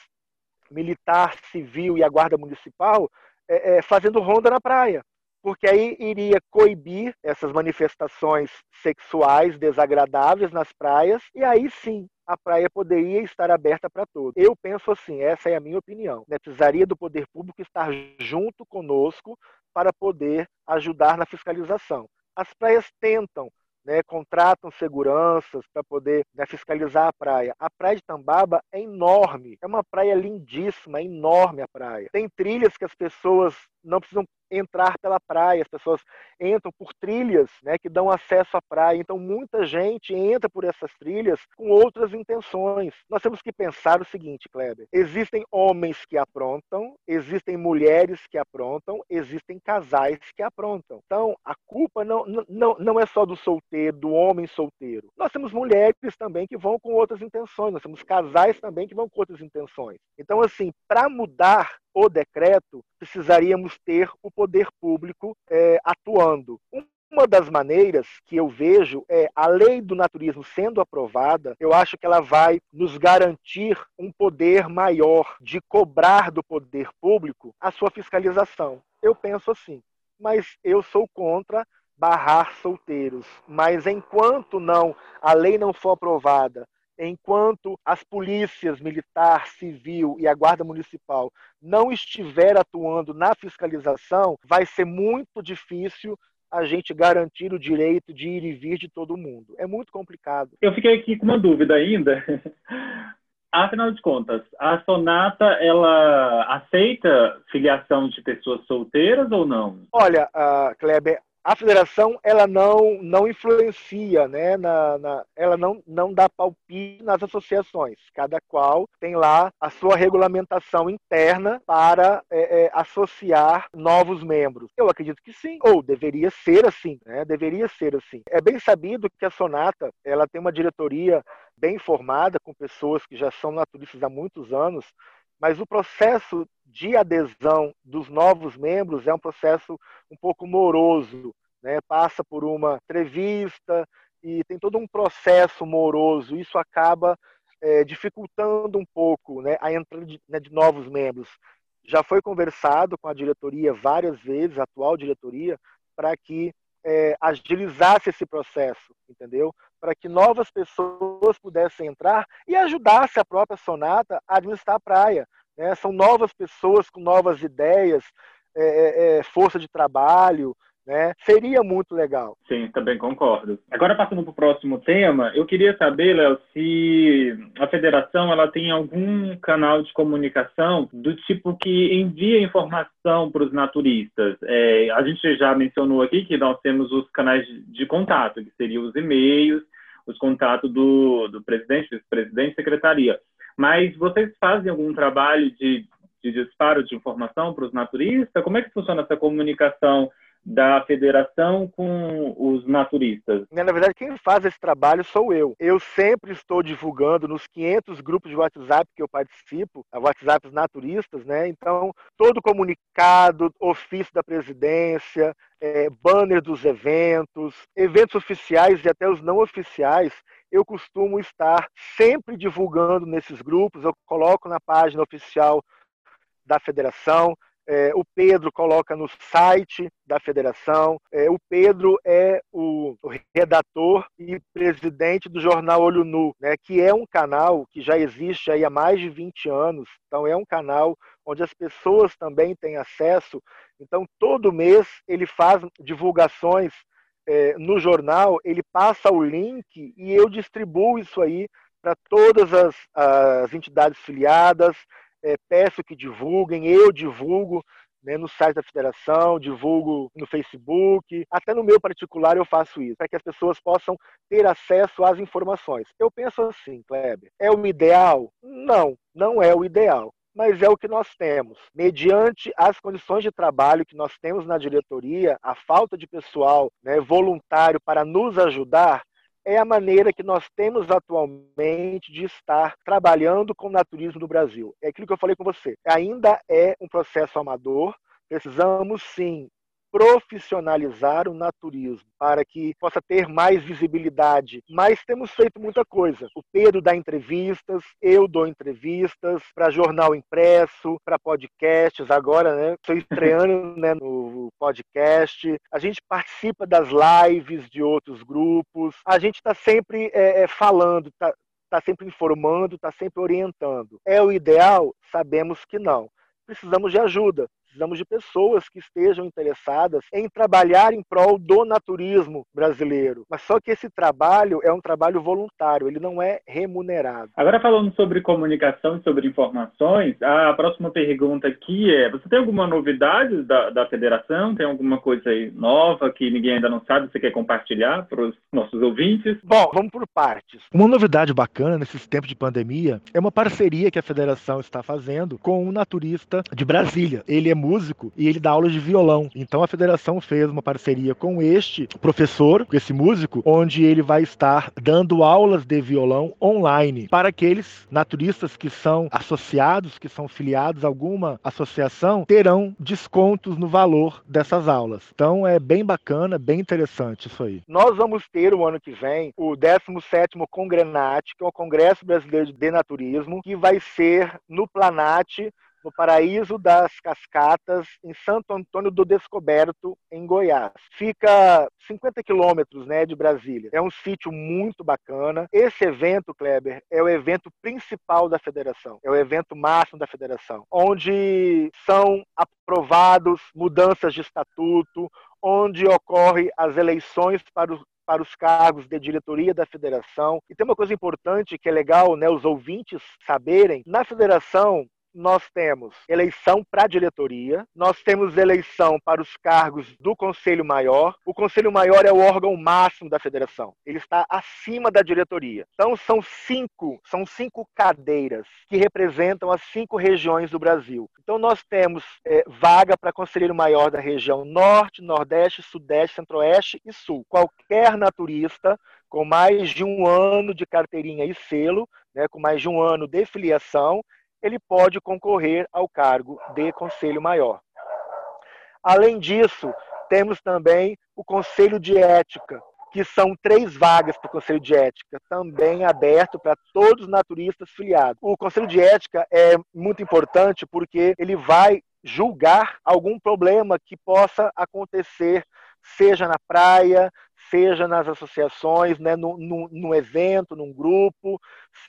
militar, civil e a guarda municipal é, é, fazendo ronda na praia, porque aí iria coibir essas manifestações sexuais desagradáveis nas praias e aí sim a praia poderia estar aberta para todos. Eu penso assim, essa é a minha opinião. Né? Precisaria do poder público estar junto conosco para poder ajudar na fiscalização. As praias tentam né, contratam seguranças para poder né, fiscalizar a praia. A praia de Tambaba é enorme, é uma praia lindíssima, é enorme a praia. Tem trilhas que as pessoas não precisam entrar pela praia, as pessoas entram por trilhas né, que dão acesso à praia. Então, muita gente entra por essas trilhas com outras intenções. Nós temos que pensar o seguinte, Kleber: existem homens que aprontam, existem mulheres que aprontam, existem casais que aprontam. Então, a culpa não, não, não é só do solteiro, do homem solteiro. Nós temos mulheres também que vão com outras intenções, nós temos casais também que vão com outras intenções. Então, assim, para mudar o decreto, precisaríamos ter o poder público é, atuando. Uma das maneiras que eu vejo é a lei do naturismo sendo aprovada, eu acho que ela vai nos garantir um poder maior de cobrar do poder público a sua fiscalização. Eu penso assim, mas eu sou contra barrar solteiros. Mas enquanto não a lei não for aprovada enquanto as polícias militar, civil e a guarda municipal não estiver atuando na fiscalização, vai ser muito difícil a gente garantir o direito de ir e vir de todo mundo. É muito complicado. Eu fiquei aqui com uma dúvida ainda. Afinal de contas, a Sonata ela aceita filiação de pessoas solteiras ou não? Olha, uh, Kleber, a federação ela não, não influencia, né, na, na, ela não, não dá palpite nas associações. Cada qual tem lá a sua regulamentação interna para é, é, associar novos membros. Eu acredito que sim, ou deveria ser assim, né, deveria ser assim. É bem sabido que a Sonata ela tem uma diretoria bem formada, com pessoas que já são naturistas há muitos anos, mas o processo de adesão dos novos membros é um processo um pouco moroso, né? passa por uma entrevista e tem todo um processo moroso. Isso acaba é, dificultando um pouco né, a entrada de, né, de novos membros. Já foi conversado com a diretoria várias vezes, a atual diretoria, para que é, agilizasse esse processo, entendeu? Para que novas pessoas pudessem entrar e ajudasse a própria Sonata a administrar a praia. Né? São novas pessoas com novas ideias, é, é, é força de trabalho, né? Seria muito legal. Sim, também concordo. Agora passando para o próximo tema, eu queria saber, Léo, se a federação ela tem algum canal de comunicação do tipo que envia informação para os naturistas. É, a gente já mencionou aqui que nós temos os canais de contato, que seriam os e-mails, os contatos do, do presidente, vice-presidente, secretaria. Mas vocês fazem algum trabalho de, de disparo de informação para os naturistas? Como é que funciona essa comunicação da federação com os naturistas? Na verdade, quem faz esse trabalho sou eu. Eu sempre estou divulgando nos 500 grupos de WhatsApp que eu participo, WhatsApps naturistas, né? Então, todo comunicado, ofício da presidência, é, banner dos eventos, eventos oficiais e até os não oficiais, eu costumo estar sempre divulgando nesses grupos. Eu coloco na página oficial da federação, é, o Pedro coloca no site da federação. É, o Pedro é o, o, redator e presidente do jornal Olho Nu, né, que é um canal que já existe aí há mais de 20 anos. Então, é um canal onde as pessoas também têm acesso. Então, todo mês ele faz divulgações é, no jornal, ele passa o link e eu distribuo isso aí para todas as, as entidades filiadas, é, peço que divulguem, eu divulgo né, no site da federação, divulgo no Facebook, até no meu particular eu faço isso, para que as pessoas possam ter acesso às informações. Eu penso assim, Kleber, é o ideal? Não, não é o ideal. Mas é o que nós temos. Mediante as condições de trabalho que nós temos na diretoria, a falta de pessoal né, voluntário para nos ajudar, é a maneira que nós temos atualmente de estar trabalhando com o naturismo no Brasil. É aquilo que eu falei com você. Ainda é um processo amador. Precisamos sim profissionalizar o naturismo para que possa ter mais visibilidade. Mas temos feito muita coisa. O Pedro dá entrevistas, eu dou entrevistas para jornal impresso, para podcasts. Agora, né, estou estreando né, no podcast. A gente participa das lives de outros grupos. A gente está sempre é, é, falando, está tá sempre informando, está sempre orientando. É o ideal? Sabemos que não. Precisamos de ajuda precisamos de pessoas que estejam interessadas em trabalhar em prol do naturismo brasileiro. Mas só que esse trabalho é um trabalho voluntário, ele não é remunerado. Agora falando sobre comunicação e sobre informações, a próxima pergunta aqui é: você tem alguma novidade da, da federação? Tem alguma coisa aí nova que ninguém ainda não sabe? Você quer compartilhar para os nossos ouvintes? Bom, vamos por partes. Uma novidade bacana nesses tempos de pandemia é uma parceria que a federação está fazendo com um naturista de Brasília. Ele é músico e ele dá aulas de violão. Então a federação fez uma parceria com este professor, com esse músico, onde ele vai estar dando aulas de violão online para aqueles naturistas que são associados, que são filiados a alguma associação, terão descontos no valor dessas aulas. Então é bem bacana, bem interessante isso aí. Nós vamos ter o ano que vem o 17º Congrenat, que é o Congresso Brasileiro de Naturismo, que vai ser no Planat no Paraíso das Cascatas, em Santo Antônio do Descoberto, em Goiás. Fica 50 quilômetros né, de Brasília. É um sítio muito bacana. Esse evento, Kleber, é o evento principal da federação, é o evento máximo da federação, onde são aprovados mudanças de estatuto, onde ocorre as eleições para os para os cargos de diretoria da federação. E tem uma coisa importante que é legal né, os ouvintes saberem: na federação, nós temos eleição para a diretoria, nós temos eleição para os cargos do Conselho Maior. O Conselho Maior é o órgão máximo da federação. Ele está acima da diretoria. Então são cinco, são cinco cadeiras que representam as cinco regiões do Brasil. Então nós temos é, vaga para Conselheiro Maior da região Norte, Nordeste, Sudeste, Centro-Oeste e Sul. Qualquer naturista com mais de um ano de carteirinha e selo, né, com mais de um ano de filiação, ele pode concorrer ao cargo de conselho maior. Além disso, temos também o conselho de ética, que são três vagas para o Conselho de Ética, também aberto para todos os naturistas filiados. O Conselho de Ética é muito importante porque ele vai julgar algum problema que possa acontecer, seja na praia, seja nas associações, né, num evento, num grupo,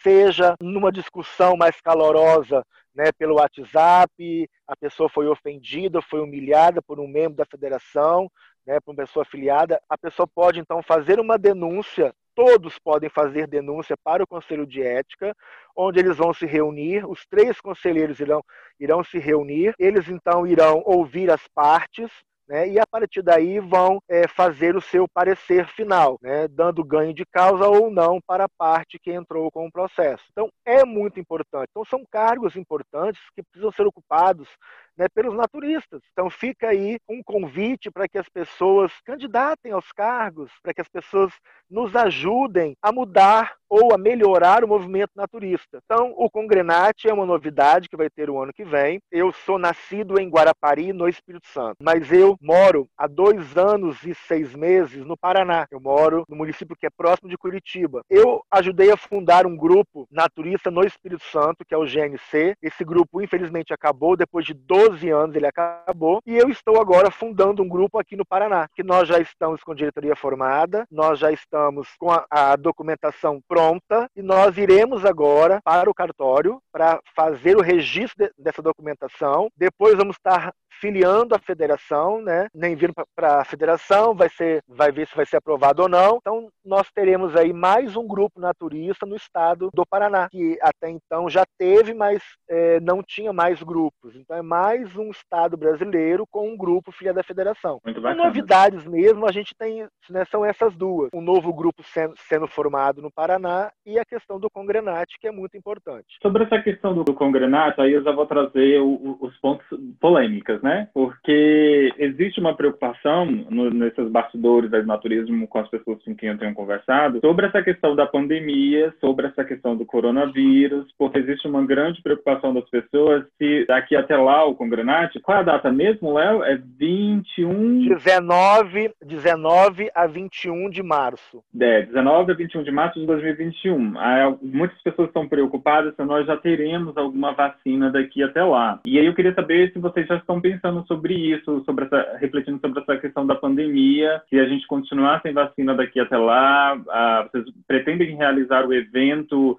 seja numa discussão mais calorosa né, pelo WhatsApp, a pessoa foi ofendida, foi humilhada por um membro da federação, né, por uma pessoa afiliada, a pessoa pode então fazer uma denúncia todos podem fazer denúncia para o Conselho de Ética, onde eles vão se reunir, os três conselheiros irão, irão se reunir, eles então irão ouvir as partes, né, e a partir daí vão é, fazer o seu parecer final, né, dando ganho de causa ou não para a parte que entrou com o processo. Então, é muito importante. Então, são cargos importantes que precisam ser ocupados né, pelos naturistas. Então fica aí um convite para que as pessoas candidatem aos cargos, para que as pessoas nos ajudem a mudar ou a melhorar o movimento naturista. Então, o Congrenate é uma novidade que vai ter o ano que vem. Eu sou nascido em Guarapari, no Espírito Santo, mas eu moro há dois anos e seis meses no Paraná. Eu moro no município que é próximo de Curitiba. Eu ajudei a fundar um grupo naturista no Espírito Santo, que é o GNC. Esse grupo, infelizmente, acabou. Depois de 12 anos, ele acabou. E eu estou agora fundando um grupo aqui no Paraná, que nós já estamos com diretoria formada, nós já estamos com a, a documentação pronta pronta e nós iremos agora para o cartório para fazer o registro de, dessa documentação. Depois vamos estar filiando a federação, né? Nem vindo para a federação, vai ser, vai ver se vai ser aprovado ou não. Então nós teremos aí mais um grupo naturista no estado do Paraná, que até então já teve, mas é, não tinha mais grupos. Então é mais um estado brasileiro com um grupo filiado à federação. Muito bacana. Novidades mesmo, a gente tem, né, são essas duas. Um novo grupo sendo, sendo formado no Paraná e a questão do Congrenate, que é muito importante. Sobre essa questão do, Congrenate, aí eu já vou trazer o, os pontos polêmicas, né? Porque existe uma preocupação no, nesses bastidores do naturismo com as pessoas com quem eu tenho conversado sobre essa questão da pandemia, sobre essa questão do coronavírus, porque existe uma grande preocupação das pessoas se daqui até lá o Congrenate, qual é a data mesmo, Léo? É 21... 19, 19 a 21 de março. É, 19 a 21 de março de 2021. Muitas pessoas estão preocupadas se nós já teremos alguma vacina daqui até lá. E aí eu queria saber se vocês já estão pensando pensando sobre isso, sobre essa, refletindo sobre essa questão da pandemia, se a gente continuar sem vacina daqui até lá, ah, vocês pretendem realizar o evento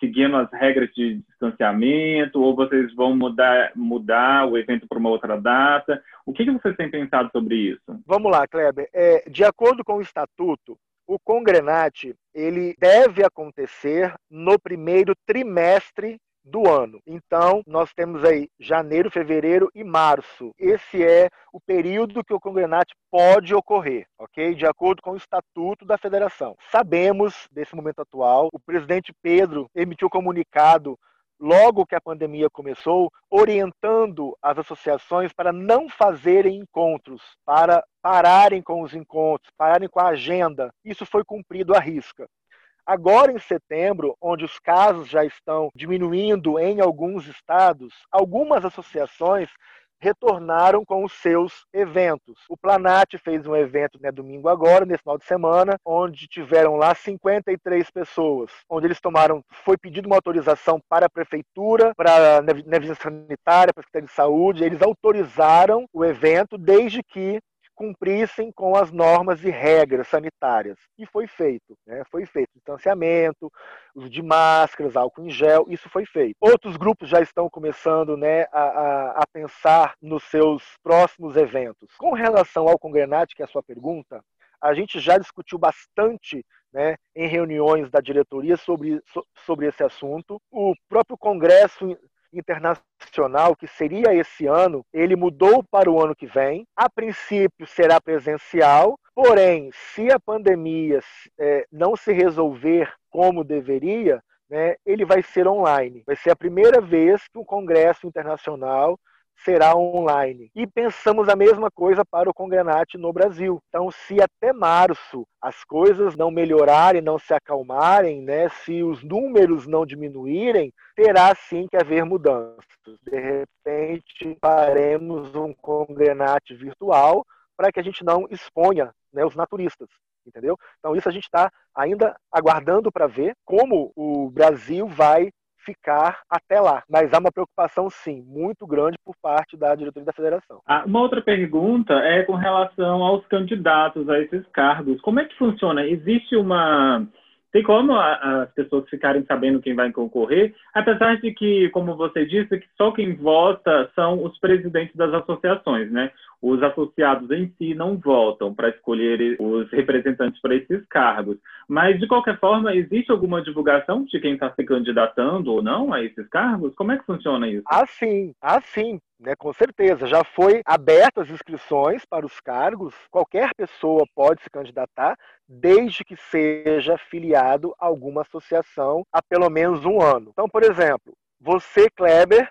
seguindo as regras de distanciamento, ou vocês vão mudar, mudar o evento para uma outra data? O que, que vocês têm pensado sobre isso? Vamos lá, Kleber. É, de acordo com o estatuto, o Congrenate ele deve acontecer no primeiro trimestre do ano. Então, nós temos aí janeiro, fevereiro e março. Esse é o período que o congrenate pode ocorrer, ok? De acordo com o estatuto da federação. Sabemos desse momento atual, o presidente Pedro emitiu comunicado logo que a pandemia começou, orientando as associações para não fazerem encontros, para pararem com os encontros, pararem com a agenda. Isso foi cumprido à risca. Agora, em setembro, onde os casos já estão diminuindo em alguns estados, algumas associações retornaram com os seus eventos. O Planat fez um evento né, domingo agora, nesse final de semana, onde tiveram lá 53 pessoas, onde eles tomaram, foi pedido uma autorização para a prefeitura, para a Nevisa Sanitária, para a Secretaria de Saúde, eles autorizaram o evento desde que cumprissem com as normas e regras sanitárias. E foi feito. Né? Foi feito distanciamento, uso de máscaras, álcool em gel, isso foi feito. Outros grupos já estão começando né, a, a, a pensar nos seus próximos eventos. Com relação ao Congrenate, que é a sua pergunta, a gente já discutiu bastante né, em reuniões da diretoria sobre, sobre esse assunto. O próprio Congresso internacional, que seria esse ano, ele mudou para o ano que vem. A princípio será presencial, porém, se a pandemia é, não se resolver como deveria, né, ele vai ser online. Vai ser a primeira vez que um congresso internacional será online. E pensamos a mesma coisa para o Congrenate no Brasil. Então, se até março as coisas não melhorarem, não se acalmarem, né, se os números não diminuírem, terá sim que haver mudanças. De repente, faremos um Congrenate virtual para que a gente não exponha né, os naturistas entendeu? Então isso a gente está ainda aguardando para ver como o Brasil vai ficar até lá. Mas há uma preocupação, sim, muito grande por parte da diretoria da federação. Ah, uma outra pergunta é com relação aos candidatos a esses cargos. Como é que funciona? Existe uma. Tem como as pessoas ficarem sabendo quem vai concorrer, apesar de que, como você disse, que só quem vota são os presidentes das associações, né? os associados em si não votam para escolher os representantes para esses cargos. Mas, de qualquer forma, existe alguma divulgação de quem está se candidatando ou não a esses cargos? Como é que funciona isso? Ah, sim, ah, sim. Né, com certeza, já foi abertas as inscrições para os cargos. Qualquer pessoa pode se candidatar, desde que seja filiado a alguma associação há pelo menos um ano. Então, por exemplo, você, Kleber,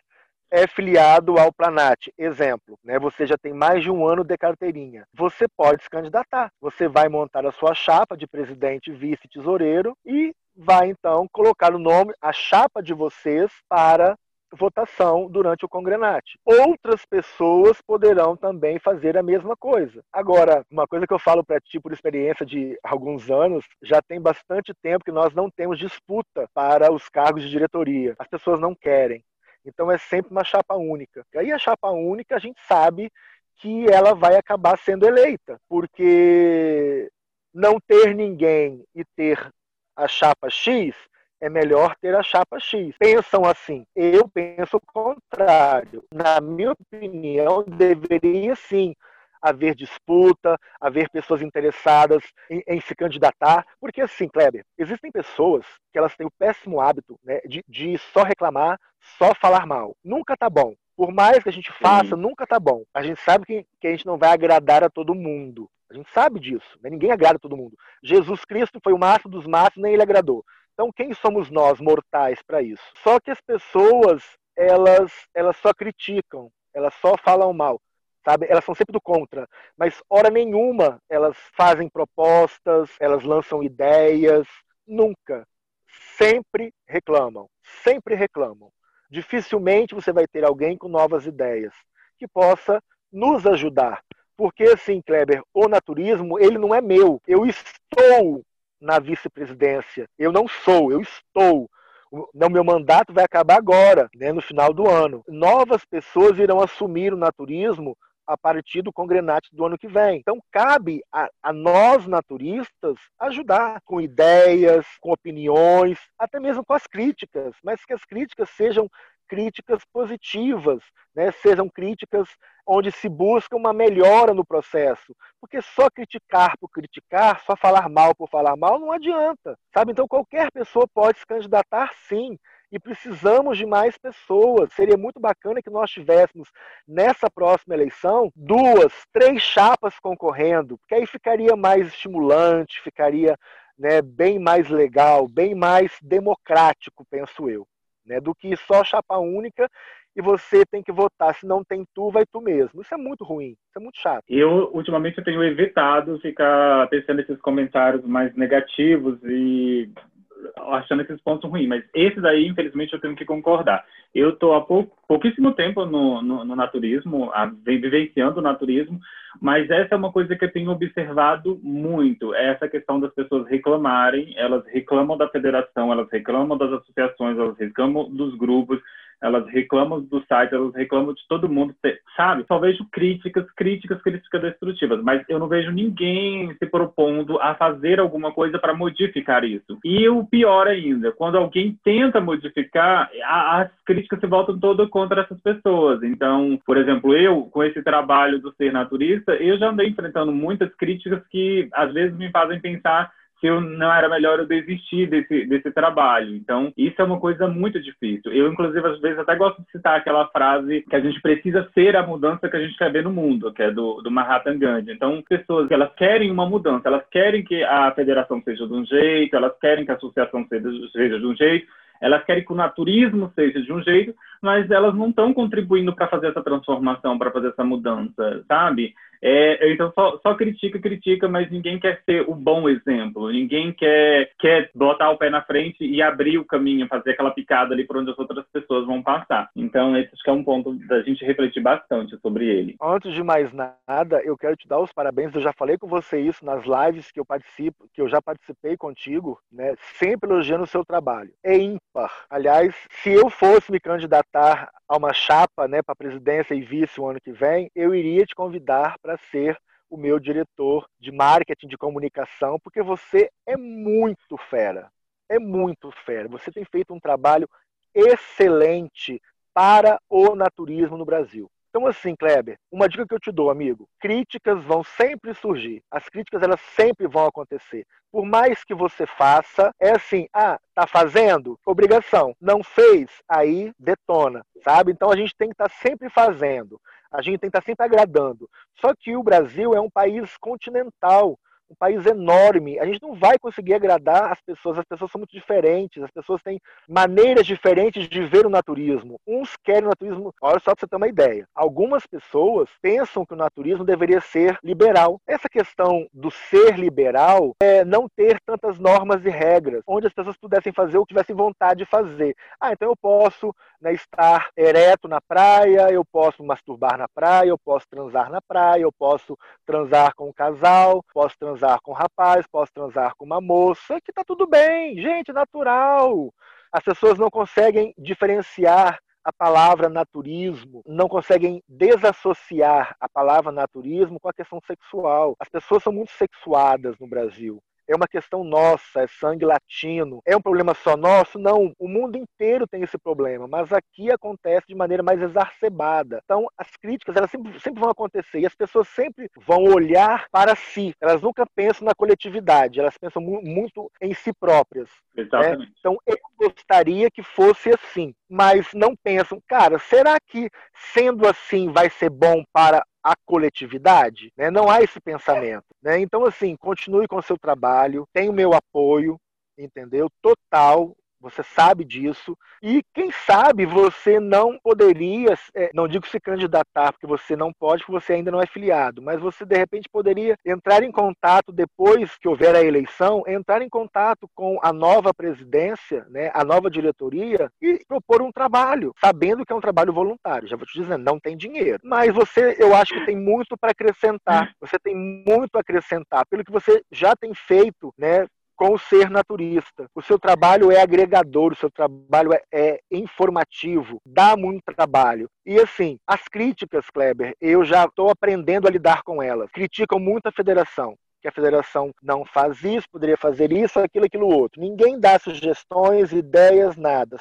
é filiado ao Planat, exemplo, né, você já tem mais de um ano de carteirinha, você pode se candidatar. Você vai montar a sua chapa de presidente, vice, tesoureiro e vai então colocar o nome, a chapa de vocês para votação durante o congrenate. Outras pessoas poderão também fazer a mesma coisa. Agora, uma coisa que eu falo para ti por experiência de alguns anos, já tem bastante tempo que nós não temos disputa para os cargos de diretoria. As pessoas não querem. Então é sempre uma chapa única. E aí a chapa única a gente sabe que ela vai acabar sendo eleita, porque não ter ninguém e ter a chapa X é melhor ter a chapa X. Pensam assim. Eu penso o contrário. Na minha opinião, deveria sim haver disputa, haver pessoas interessadas em, em, se candidatar. Porque, assim, Kleber, existem pessoas que elas têm o péssimo hábito né, de, de só reclamar, só falar mal. Nunca tá bom. Por mais que a gente faça, sim. nunca tá bom. A gente sabe que, que a gente não vai agradar a todo mundo. A gente sabe disso. Né? Ninguém agrada a todo mundo. Jesus Cristo foi o máximo dos máximos, nem ele agradou. Então, quem somos nós, mortais, para isso? Só que as pessoas, elas, elas só criticam, elas só falam mal, sabe? Elas são sempre do contra, mas hora nenhuma elas fazem propostas, elas lançam ideias, nunca. Sempre reclamam, sempre reclamam. Dificilmente você vai ter alguém com novas ideias que possa nos ajudar. Porque, assim, Kleber, o naturismo, ele não é meu. Eu estou na vice-presidência. Eu não sou, eu estou. O meu mandato vai acabar agora, né, no final do ano. Novas pessoas irão assumir o naturismo a partir do congrenate do ano que vem. Então, cabe a, a, nós, naturistas, ajudar com ideias, com opiniões, até mesmo com as críticas, mas que as críticas sejam críticas positivas, né? sejam críticas onde se busca uma melhora no processo. Porque só criticar por criticar, só falar mal por falar mal, não adianta. Sabe? Então, qualquer pessoa pode se candidatar sim. E precisamos de mais pessoas. Seria muito bacana que nós tivéssemos, nessa próxima eleição, duas, três chapas concorrendo, porque aí ficaria mais estimulante, ficaria né, bem mais legal, bem mais democrático, penso eu né? Do que só chapa única e você tem que votar. Se não tem tu, vai tu mesmo. Isso é muito ruim, isso é muito chato. Eu, ultimamente, tenho evitado ficar pensando esses comentários mais negativos e achando esses pontos ruins, mas esses aí, infelizmente, eu tenho que concordar. Eu estou há pou, pouquíssimo tempo no, no, no naturismo, a, vivenciando o naturismo, mas essa é uma coisa que eu tenho observado muito, é essa questão das pessoas reclamarem, elas reclamam da federação, elas reclamam das associações, elas reclamam dos grupos, elas reclamam do site, elas reclamam de todo mundo, sabe? Só vejo críticas, críticas, críticas destrutivas, mas eu não vejo ninguém se propondo a fazer alguma coisa para modificar isso. E o pior ainda, quando alguém tenta modificar, as críticas se voltam todas contra essas pessoas. Então, por exemplo, eu, com esse trabalho do ser naturista, eu já andei enfrentando muitas críticas que às vezes me fazem pensar se eu não era melhor eu desistir desse, desse trabalho. Então, isso é uma coisa muito difícil. Eu, inclusive, às vezes até gosto de citar aquela frase que a gente precisa ser a mudança que a gente quer ver no mundo, que é do, do Mahatma Gandhi. Então, pessoas elas querem uma mudança, elas querem que a federação seja de um jeito, elas querem que a associação seja, seja de um jeito, elas querem que o naturismo seja de um jeito, mas elas não estão contribuindo para fazer essa transformação, para fazer essa mudança, sabe? É, então só, só, critica, critica, mas ninguém quer ser o bom exemplo, ninguém quer, quer botar o pé na frente e abrir o caminho, fazer aquela picada ali por onde as outras pessoas vão passar. Então, esse é um ponto da gente refletir bastante sobre ele. Antes de mais nada, eu quero te dar os parabéns. Eu já falei com você isso nas lives que eu participo, que eu já participei contigo, né? Sempre elogiando o seu trabalho. É ímpar. Aliás, se eu fosse me candidatar a uma chapa né, para presidência e vice o ano que vem, eu iria te convidar para ser o meu diretor de marketing de comunicação, porque você é muito fera. É muito fera. Você tem feito um trabalho excelente para o naturismo no Brasil. Então, assim, Kleber, uma dica que eu te dou, amigo: críticas vão sempre surgir. As críticas elas sempre vão acontecer. Por mais que você faça, é assim: ah, tá fazendo? Obrigação. Não fez? Aí detona, sabe? Então a gente tem que estar tá sempre fazendo. A gente tem que estar tá sempre agradando. Só que o Brasil é um país continental. Um país enorme. A gente não vai conseguir agradar as pessoas, as pessoas são muito diferentes, as pessoas têm maneiras diferentes de ver o naturismo. Uns querem o naturismo, olha só para você ter uma ideia. Algumas pessoas pensam que o naturismo deveria ser liberal. Essa questão do ser liberal é não ter tantas normas e regras, onde as pessoas pudessem fazer o que tivessem vontade de fazer. Ah, então eu posso né, estar ereto na praia, eu posso masturbar na praia, eu posso transar na praia, eu posso transar com um casal, posso transar com um rapaz, posso transar com uma moça, que tá tudo bem, gente, natural. As pessoas não conseguem diferenciar a palavra naturismo, não conseguem desassociar a palavra naturismo com a questão sexual. As pessoas são muito sexuadas no Brasil é uma questão nossa, é sangue latino. É um problema só nosso? Não, o mundo inteiro tem esse problema, mas aqui acontece de maneira mais exacerbada. Então, as críticas, elas sempre, sempre vão acontecer e as pessoas sempre vão olhar para si. Elas nunca pensam na coletividade, elas pensam mu muito em si próprias. Né? Então, eu gostaria que fosse assim, mas não pensam, cara, será que sendo assim vai ser bom para a coletividade, né? não há esse pensamento. Né? Então, assim, continue com o seu trabalho, tem o meu apoio, entendeu? Total, você sabe disso. E quem sabe você não poderia, é, não digo se candidatar, porque você não pode, porque você ainda não é filiado, mas você de repente poderia entrar em contato depois que houver a eleição, entrar em contato com a nova presidência, né, a nova diretoria e propor um trabalho, sabendo que é um trabalho voluntário. Já vou te dizer, não tem dinheiro. Mas você, eu acho que tem muito para acrescentar. Você tem muito a acrescentar pelo que você já tem feito, né, com o ser naturista. O seu trabalho é agregador, o seu trabalho é, é, informativo, dá muito trabalho. E assim, as críticas, Kleber, eu já estou aprendendo a lidar com elas. Criticam muito a federação que a federação não faz isso, poderia fazer isso, aquilo, aquilo outro. Ninguém dá sugestões, ideias, nada.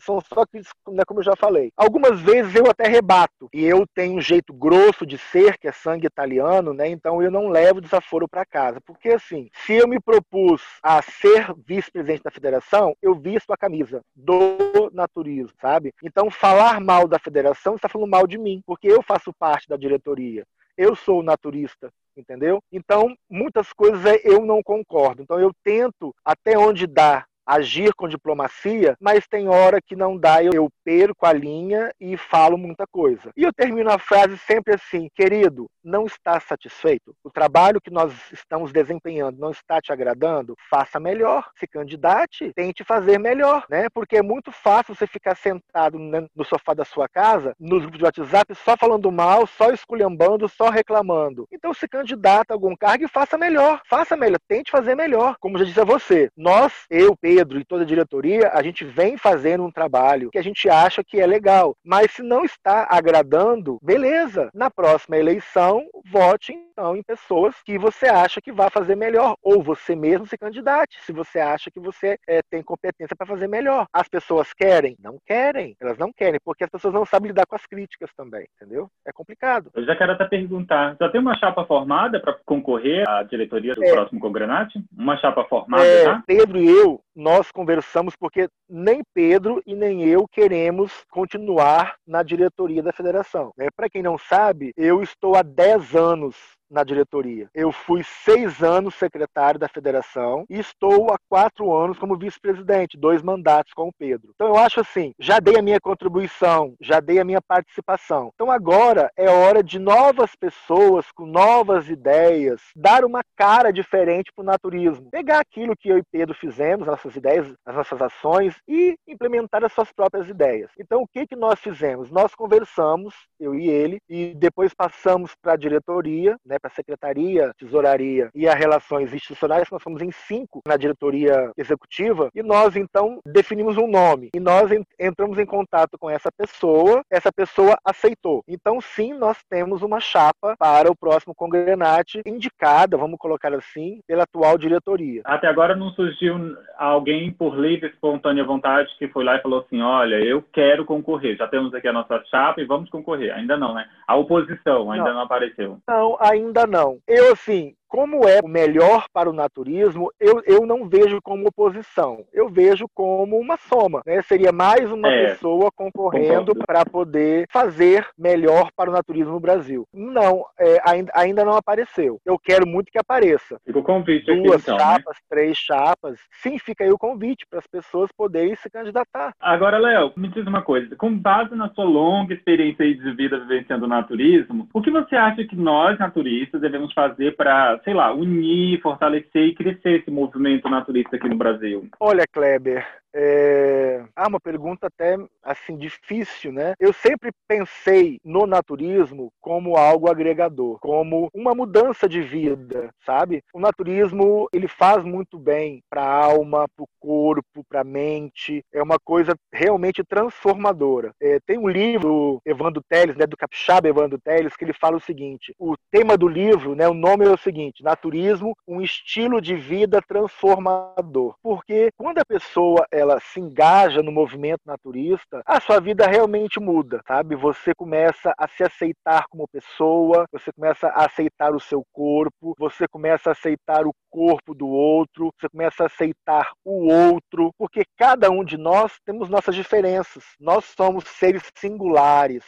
São só críticas, né, como eu já falei. Algumas vezes eu até rebato, e eu tenho um jeito grosso de ser, que é sangue italiano, né? Então eu não levo desaforo para casa. Porque assim, se eu me propus a ser vice-presidente da federação, eu visto a camisa do naturismo, sabe? Então falar mal da federação está falando mal de mim, porque eu faço parte da diretoria. Eu sou naturista, entendeu? Então, muitas coisas é, eu não concordo. Então, eu tento, até onde dá, agir com diplomacia, mas tem hora que não dá, eu perco a linha e falo muita coisa. E eu termino a frase sempre assim, querido, não está satisfeito? O trabalho que nós estamos desempenhando não está te agradando? Faça melhor, se candidate, tente fazer melhor, né? Porque é muito fácil você ficar sentado no sofá da sua casa, nos grupos de WhatsApp, só falando mal, só esculhambando, só reclamando. Então se candidata a algum cargo e faça melhor, faça melhor, tente fazer melhor. Como já disse a você, nós, eu, Pedro e toda a diretoria, a gente vem fazendo um trabalho que a gente acha que é legal, mas se não está agradando, beleza. Na próxima eleição então, vote então em pessoas que você acha que vai fazer melhor, ou você mesmo se candidate, se você acha que você é, tem competência para fazer melhor. As pessoas querem? Não querem. Elas não querem, porque as pessoas não sabem lidar com as críticas também, entendeu? É complicado. Eu já quero até perguntar, já tem uma chapa formada para concorrer à diretoria do é, próximo Congrenate? Uma chapa formada é, já? Pedro e eu, nós conversamos porque nem Pedro e nem eu queremos continuar na diretoria da federação. Né? Para quem não sabe, eu estou há 10 anos na diretoria. Eu fui seis anos secretário da federação e estou há quatro anos como vice-presidente, dois mandatos com o Pedro. Então eu acho assim, já dei a minha contribuição, já dei a minha participação. Então agora é hora de novas pessoas com novas ideias, dar uma cara diferente para o naturismo. Pegar aquilo que eu e Pedro fizemos, nossas ideias, as nossas ações e implementar as suas próprias ideias. Então o que, que nós fizemos? Nós conversamos, eu e ele, e depois passamos para a diretoria, né, a Secretaria, Tesouraria e a Relações Institucionais, nós somos em cinco na diretoria executiva, e nós então definimos um nome. E nós entramos em contato com essa pessoa, essa pessoa aceitou. Então, sim, nós temos uma chapa para o próximo Congrenate, indicada, vamos colocar assim, pela atual diretoria. Até agora não surgiu alguém por livre, espontânea vontade que foi lá e falou assim: olha, eu quero concorrer, já temos aqui a nossa chapa e vamos concorrer. Ainda não, né? A oposição ainda não, não apareceu. Não, ainda ainda não. Eu, assim, como é o melhor para o naturismo, eu, eu não vejo como oposição, eu vejo como uma soma. Né? Seria mais uma é, pessoa concorrendo para poder fazer melhor para o naturismo no Brasil. Não, é, ainda, ainda não apareceu. Eu quero muito que apareça. Fica o convite Duas aqui, então, né? chapas, né? três chapas. Sim, fica aí o convite para as pessoas poderem se candidatar. Agora, Léo, me diz uma coisa. Com base na sua longa experiência de vida vivenciando o naturismo, o que você acha que nós, naturistas, devemos fazer para, sei lá, unir, fortalecer e crescer esse movimento naturista aqui no Brasil? Olha, Kleber, é... Ah, uma pergunta até assim difícil, né? Eu sempre pensei no naturismo como algo agregador, como uma mudança de vida, sabe? O naturismo ele faz muito bem para a alma, para o corpo, para a mente. É uma coisa realmente transformadora. É, tem um livro Evandro Teles, né, do capixaba Evandro Teles, que ele fala o seguinte: o tema do livro, né, o nome é o seguinte: Naturismo, um estilo de vida transformador. Porque quando a pessoa é ela se engaja no movimento naturista, a sua vida realmente muda, sabe? Você começa a se aceitar como pessoa, você começa a aceitar o seu corpo, você começa a aceitar o corpo do outro, você começa a aceitar o outro, porque cada um de nós temos nossas diferenças. Nós somos seres singulares.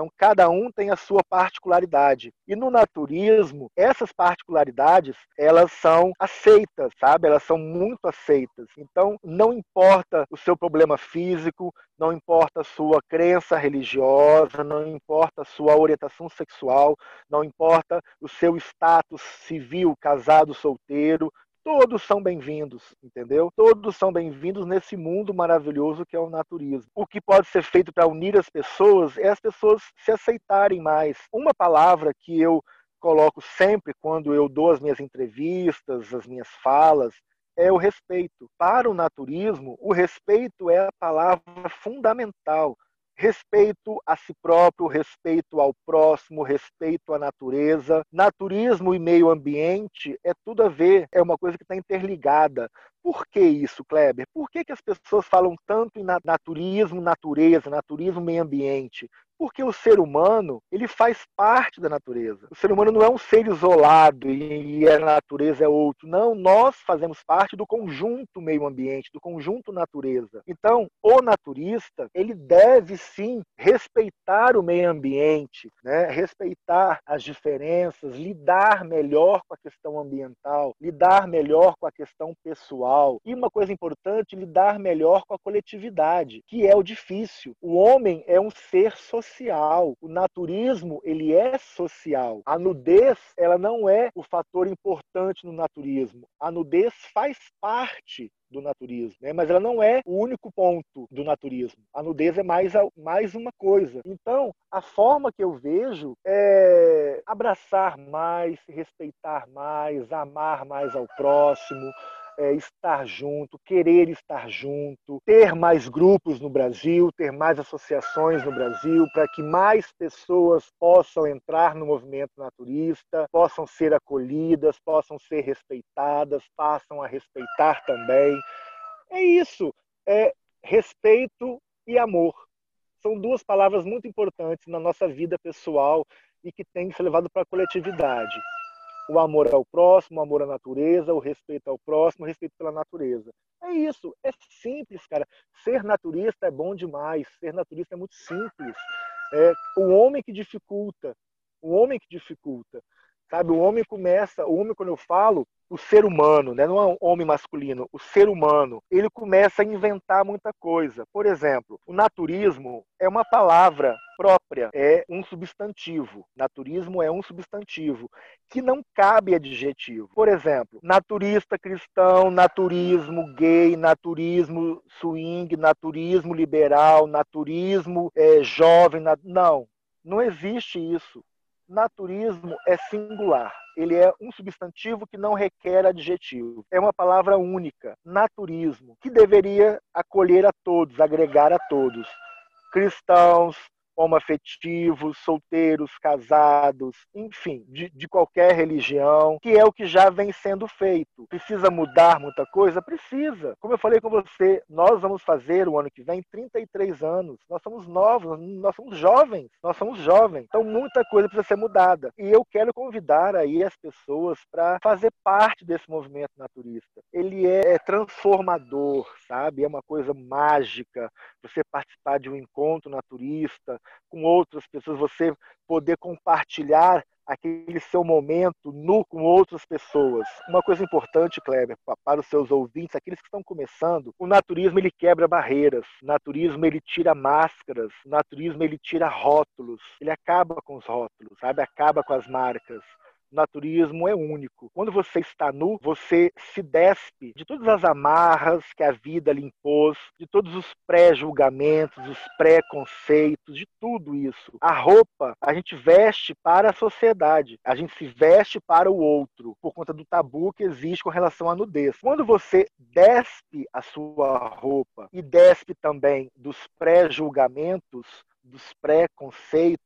Então, cada um tem a sua particularidade. E no naturismo, essas particularidades, elas são aceitas, sabe? Elas são muito aceitas. Então, não importa o seu problema físico, não importa a sua crença religiosa, não importa a sua orientação sexual, não importa o seu status civil, casado, solteiro, todos são bem-vindos, entendeu? Todos são bem-vindos nesse mundo maravilhoso que é o naturismo. O que pode ser feito para unir as pessoas é as pessoas se aceitarem mais. Uma palavra que eu coloco sempre quando eu dou as minhas entrevistas, as minhas falas, é o respeito. Para o naturismo, o respeito é a palavra fundamental respeito a si próprio, respeito ao próximo, respeito à natureza. Naturismo e meio ambiente é tudo a ver, é uma coisa que está interligada. Por que isso, Kleber? Por que, que as pessoas falam tanto em naturismo, natureza, naturismo, meio ambiente? Porque o ser humano, ele faz parte da natureza. O ser humano não é um ser isolado e a natureza é outro. Não, nós fazemos parte do conjunto meio ambiente, do conjunto natureza. Então, o naturista, ele deve sim respeitar o meio ambiente, né? respeitar as diferenças, lidar melhor com a questão ambiental, lidar melhor com a questão pessoal. E uma coisa importante, lidar melhor com a coletividade, que é o difícil. O homem é um ser social. O naturismo, ele é social. A nudez, ela não é o fator importante no naturismo. A nudez faz parte do naturismo, né? mas ela não é o único ponto do naturismo. A nudez é mais, mais uma coisa. Então, a forma que eu vejo é abraçar mais, respeitar mais, amar mais ao próximo, é, estar junto, querer estar junto, ter mais grupos no Brasil, ter mais associações no Brasil, para que mais pessoas possam entrar no movimento naturista, possam ser acolhidas, possam ser respeitadas, passam a respeitar também. É isso, é respeito e amor. São duas palavras muito importantes na nossa vida pessoal e que tem que ser levado para a coletividade o amor ao próximo, o amor à natureza, o respeito ao próximo, o respeito pela natureza. É isso, é simples, cara. Ser naturista é bom demais, ser naturista é muito simples. É o homem que dificulta, o homem que dificulta. Sabe, o homem começa, o homem, quando eu falo, o ser humano, né? não é um homem masculino, o ser humano, ele começa a inventar muita coisa. Por exemplo, o naturismo é uma palavra própria, é um substantivo. Naturismo é um substantivo que não cabe adjetivo. Por exemplo, naturista cristão, naturismo gay, naturismo swing, naturismo liberal, naturismo é, jovem. Não, não existe isso naturismo é singular. Ele é um substantivo que não requer adjetivo. É uma palavra única, naturismo, que deveria acolher a todos, agregar a todos. Cristãos, homoafetivos, solteiros, casados, enfim, de, de qualquer religião, que é o que já vem sendo feito. Precisa mudar muita coisa? Precisa. Como eu falei com você, nós vamos fazer o ano que vem 33 anos. Nós somos novos, nós somos jovens, nós somos jovens. Então muita coisa precisa ser mudada. E eu quero convidar aí as pessoas para fazer parte desse movimento naturista. Ele é transformador, sabe? É uma coisa mágica você participar de um encontro naturista com outras pessoas, você poder compartilhar aquele seu momento nu com outras pessoas. Uma coisa importante, Kleber, para os seus ouvintes, aqueles que estão começando, o naturismo ele quebra barreiras, o naturismo ele tira máscaras, o naturismo ele tira rótulos, ele acaba com os rótulos, sabe? Acaba com as marcas naturismo é único. Quando você está nu, você se despe de todas as amarras que a vida lhe impôs, de todos os pré-julgamentos, os preconceitos, de tudo isso. A roupa a gente veste para a sociedade, a gente se veste para o outro, por conta do tabu que existe com relação à nudez. Quando você despe a sua roupa e despe também dos pré-julgamentos, dos preconceitos,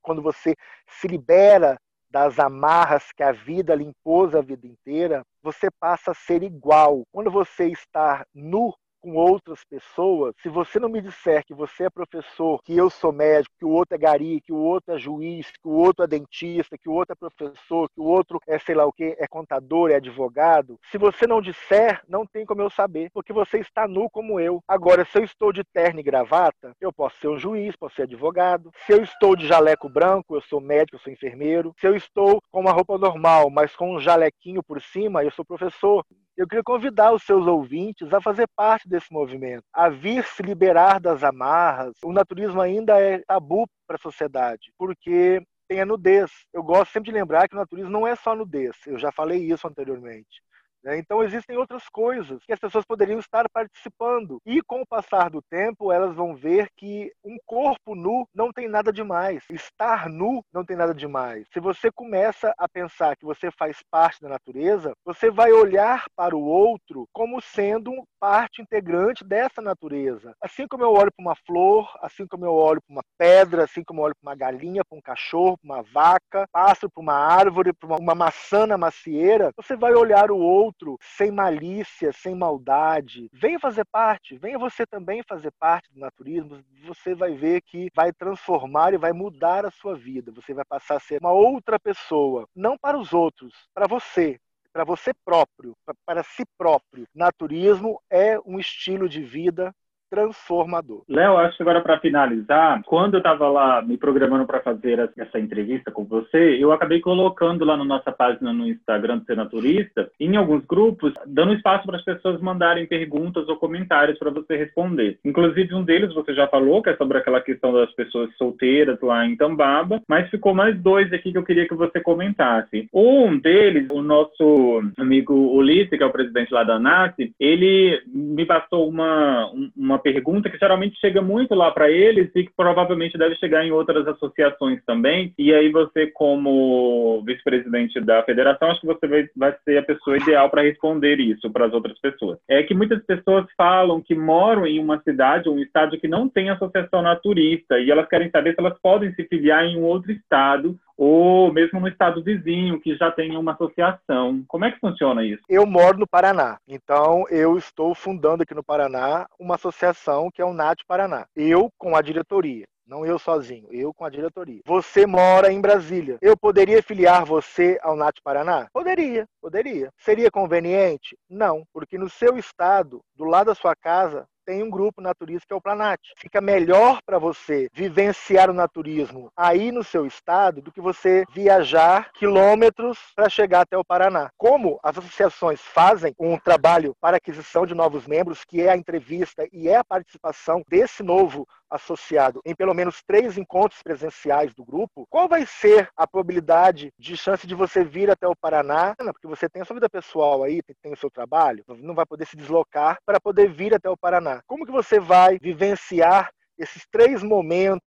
quando você se libera das amarras que a vida lhe impôs a vida inteira, você passa a ser igual. Quando você está nu com outras pessoas, se você não me disser que você é professor, que eu sou médico, que o outro é gari, que o outro é juiz, que o outro é dentista, que o outro é professor, que o outro é sei lá o que, é contador, é advogado, se você não disser, não tem como eu saber, porque você está nu como eu. Agora, se eu estou de terno e gravata, eu posso ser um juiz, posso ser advogado. Se eu estou de jaleco branco, eu sou médico, eu sou enfermeiro. Se eu estou com uma roupa normal, mas com um jalequinho por cima, eu sou professor. Eu queria convidar os seus ouvintes a fazer parte desse movimento, a vir se liberar das amarras. O naturismo ainda é tabu para a sociedade, porque tem a nudez. Eu gosto sempre de lembrar que o naturismo não é só nudez. Eu já falei isso anteriormente. Né? Então, existem outras coisas que as pessoas poderiam estar participando. E com o passar do tempo, elas vão ver que um corpo nu não tem nada demais. Estar nu não tem nada demais. Se você começa a pensar que você faz parte da natureza, você vai olhar para o outro como sendo parte integrante dessa natureza. Assim como eu olho para uma flor, assim como eu olho para uma pedra, assim como eu olho para uma galinha, para um cachorro, para uma vaca, passo para uma árvore, para uma, uma maçã na macieira, você vai olhar o outro outro sem malícia, sem maldade. Venha fazer parte, venha você também fazer parte do naturismo. Você vai ver que vai transformar e vai mudar a sua vida. Você vai passar a ser uma outra pessoa, não para os outros, para você, para você próprio, para si próprio. Naturismo é um estilo de vida transformador. Léo, acho que agora para finalizar, quando eu estava lá me programando para fazer essa entrevista com você, eu acabei colocando lá na nossa página no Instagram do Senaturista, em alguns grupos, dando espaço para as pessoas mandarem perguntas ou comentários para você responder. Inclusive, um deles você já falou, que é sobre aquela questão das pessoas solteiras lá em Tambaba, mas ficou mais dois aqui que eu queria que você comentasse. Um deles, o nosso amigo Ulisses, que é o presidente lá da ANAT, ele me passou uma, uma pergunta que geralmente chega muito lá para eles e que provavelmente deve chegar em outras associações também. E aí você, como vice-presidente da federação, acho que você vai, vai ser a pessoa ideal para responder isso para as outras pessoas. É que muitas pessoas falam que moram em uma cidade um estado que não tem associação naturista e elas querem saber se elas podem se filiar em um outro estado ou mesmo no estado vizinho que já tem uma associação. Como é que funciona isso? Eu moro no Paraná, então eu estou fundando aqui no Paraná uma associação que é o NAT Paraná. Eu com a diretoria. Não eu sozinho, eu com a diretoria. Você mora em Brasília. Eu poderia filiar você ao NAT Paraná? Poderia, poderia. Seria conveniente? Não, porque no seu estado, do lado da sua casa, tem um grupo naturista que é o Planat. Fica melhor para você vivenciar o naturismo aí no seu estado do que você viajar quilômetros para chegar até o Paraná. Como as associações fazem um trabalho para aquisição de novos membros, que é a entrevista e é a participação desse novo associado em pelo menos três encontros presenciais do grupo, qual vai ser a probabilidade de chance de você vir até o Paraná? Porque você tem a sua vida pessoal aí, tem o seu trabalho, não vai poder se deslocar para poder vir até o Paraná. Como que você vai vivenciar esses três momentos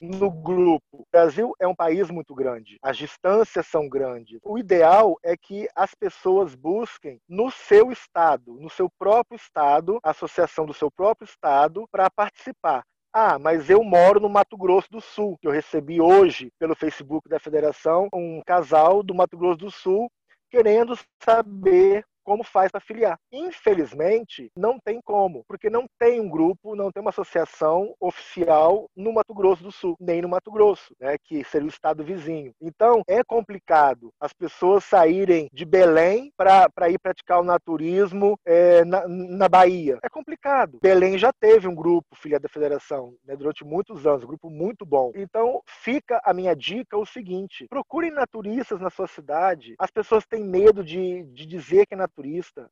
no grupo. O Brasil é um país muito grande, as distâncias são grandes. O ideal é que as pessoas busquem no seu estado, no seu próprio estado, a associação do seu próprio estado, para participar Ah, mas eu moro no Mato Grosso do Sul. Eu recebi hoje, pelo Facebook da federação, um casal do Mato Grosso do Sul querendo saber como faz para filiar. Infelizmente, não tem como, porque não tem um grupo, não tem uma associação oficial no Mato Grosso do Sul, nem no Mato Grosso, né, que seria o estado vizinho. Então, é complicado as pessoas saírem de Belém para ir praticar o naturismo é, na, na, Bahia. É complicado. Belém já teve um grupo, filha da federação, né, durante muitos anos, um grupo muito bom. Então, fica a minha dica o seguinte: procurem naturistas na sua cidade. As pessoas têm medo de, de dizer que é.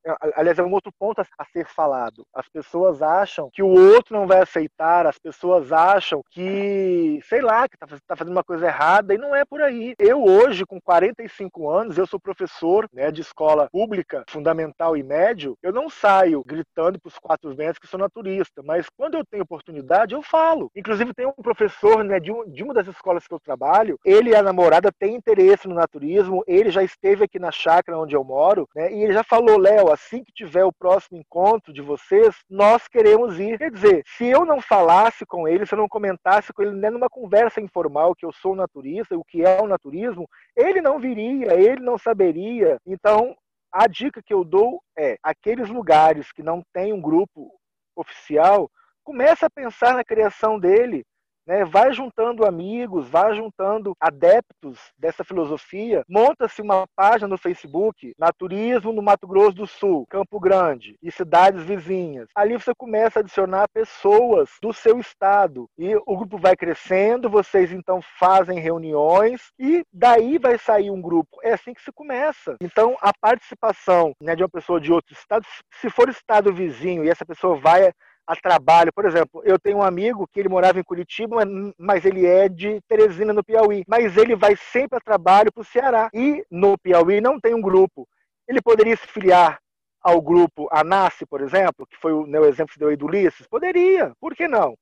É, aliás, é um outro ponto a ser falado. As pessoas acham que o outro não vai aceitar, as pessoas acham que, sei lá, que está tá fazendo uma coisa errada, e não é por aí. Eu hoje, com 45 anos, eu sou professor né, de escola pública, fundamental e médio, eu não saio gritando para os quatro ventos que sou naturista, mas quando eu tenho oportunidade, eu falo. Inclusive, tem um professor né, de, um, de uma das escolas que eu trabalho, ele e a namorada têm interesse no naturismo, ele já esteve aqui na chácara onde eu moro, né, e ele já falou, Léo, assim que tiver o próximo encontro de vocês, nós queremos ir. Quer dizer, se eu não falasse com ele, se eu não comentasse com ele, né, numa conversa informal que eu sou naturista, o que é o naturismo, ele não viria, ele não saberia. Então, a dica que eu dou é: aqueles lugares que não tem um grupo oficial, começa a pensar na criação dele. Né? Vai juntando amigos, vai juntando adeptos dessa filosofia. Monta-se uma página no Facebook, Naturismo no Mato Grosso do Sul, Campo Grande e cidades vizinhas. Ali você começa a adicionar pessoas do seu estado e o grupo vai crescendo. Vocês então fazem reuniões e daí vai sair um grupo. É assim que se começa. Então a participação né, de uma pessoa de outro estado, se for estado vizinho e essa pessoa vai a trabalho. Por exemplo, eu tenho um amigo que ele morava em Curitiba, mas ele é de Teresina, no Piauí. Mas ele vai sempre a trabalho para o Ceará. E no Piauí não tem um grupo. Ele poderia se filiar ao grupo Anassi, por exemplo, que foi o, né, o exemplo que deu aí do Ulisses? Poderia. Por que não?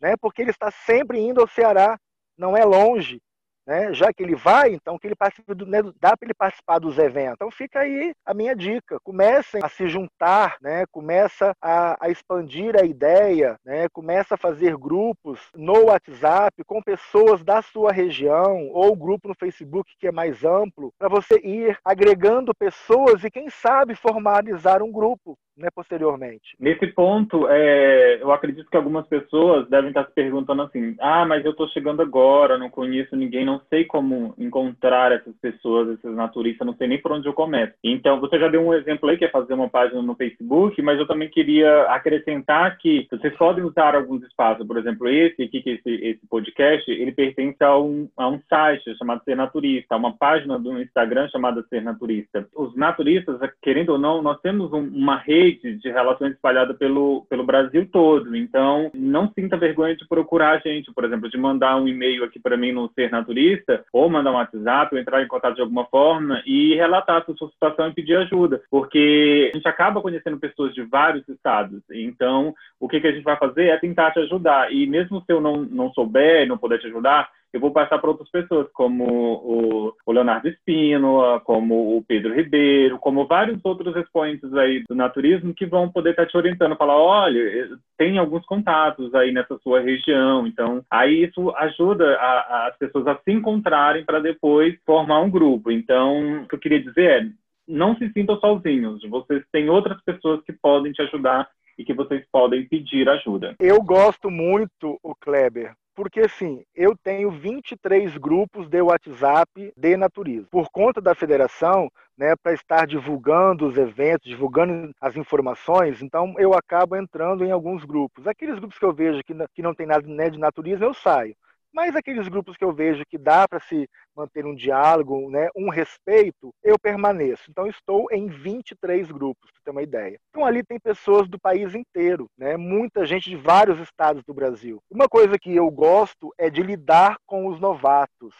Né? Porque ele está sempre indo ao Ceará. Não é longe né? Já que ele vai, então que ele participe do, né, dá para ele participar dos eventos. Então fica aí a minha dica. Comecem a se juntar, né? Começa a, a expandir a ideia, né? Começa a fazer grupos no WhatsApp com pessoas da sua região ou grupo no Facebook que é mais amplo para você ir agregando pessoas e quem sabe formalizar um grupo né, posteriormente. Nesse ponto, é, eu acredito que algumas pessoas devem estar se perguntando assim: ah, mas eu estou chegando agora, não conheço ninguém, não sei como encontrar essas pessoas, esses naturistas, não sei nem por onde eu começo. Então, você já deu um exemplo aí, que é fazer uma página no Facebook, mas eu também queria acrescentar que vocês podem usar alguns espaços, por exemplo, esse aqui, que esse, esse podcast, ele pertence a um, a um site chamado Ser Naturista, uma página do Instagram chamada Ser Naturista. Os naturistas, querendo ou não, nós temos um, uma rede rede de relações espalhada pelo, pelo Brasil todo. Então, não sinta vergonha de procurar a gente, por exemplo, de mandar um e-mail aqui para mim no Ser Naturista, ou mandar um WhatsApp, ou entrar em contato de alguma forma e relatar a sua situação e pedir ajuda, porque a gente acaba conhecendo pessoas de vários estados. Então, o que, que a gente vai fazer é tentar te ajudar. E mesmo se eu não, não souber, não puder te ajudar, eu vou passar para outras pessoas, como o, Leonardo Espínola, como o Pedro Ribeiro, como vários outros expoentes aí do naturismo que vão poder estar tá te orientando, falar, olha, eh, tem alguns contatos aí nessa sua região, então aí isso ajuda a, a, as pessoas a se encontrarem para depois formar um grupo. Então, o que eu queria dizer é, não se sintam sozinhos, vocês têm outras pessoas que podem te ajudar e que vocês podem pedir ajuda. Eu gosto muito, o Kleber, porque assim, eu tenho 23 grupos de WhatsApp de naturismo. Por conta da federação, né, para estar divulgando os eventos, divulgando as informações, então eu acabo entrando em alguns grupos. Aqueles grupos que eu vejo que, que não tem nada né, de naturismo, eu saio. Mas aqueles grupos que eu vejo que dá para se manter um diálogo, né, um respeito, eu permaneço. Então estou em 23 grupos, para ter uma ideia. Então ali tem pessoas do país inteiro, né, muita gente de vários estados do Brasil. Uma coisa que eu gosto é de lidar com os novatos,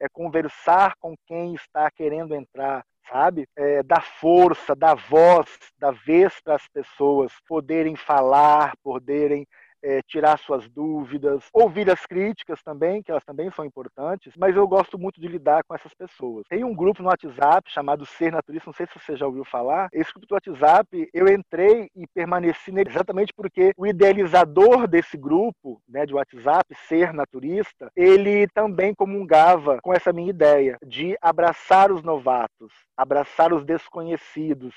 é conversar com quem está querendo entrar, sabe? É, dar força, dar voz, dar vez para as pessoas poderem falar, poderem é, tirar suas dúvidas, ouvir as críticas também, que elas também são importantes, mas eu gosto muito de lidar com essas pessoas. Tem um grupo no WhatsApp chamado Ser Naturista, não sei se você já ouviu falar. Esse grupo do WhatsApp, eu entrei e permaneci nele exatamente porque o idealizador desse grupo, né, de WhatsApp, Ser Naturista, ele também comungava com essa minha ideia de abraçar os novatos, abraçar os desconhecidos,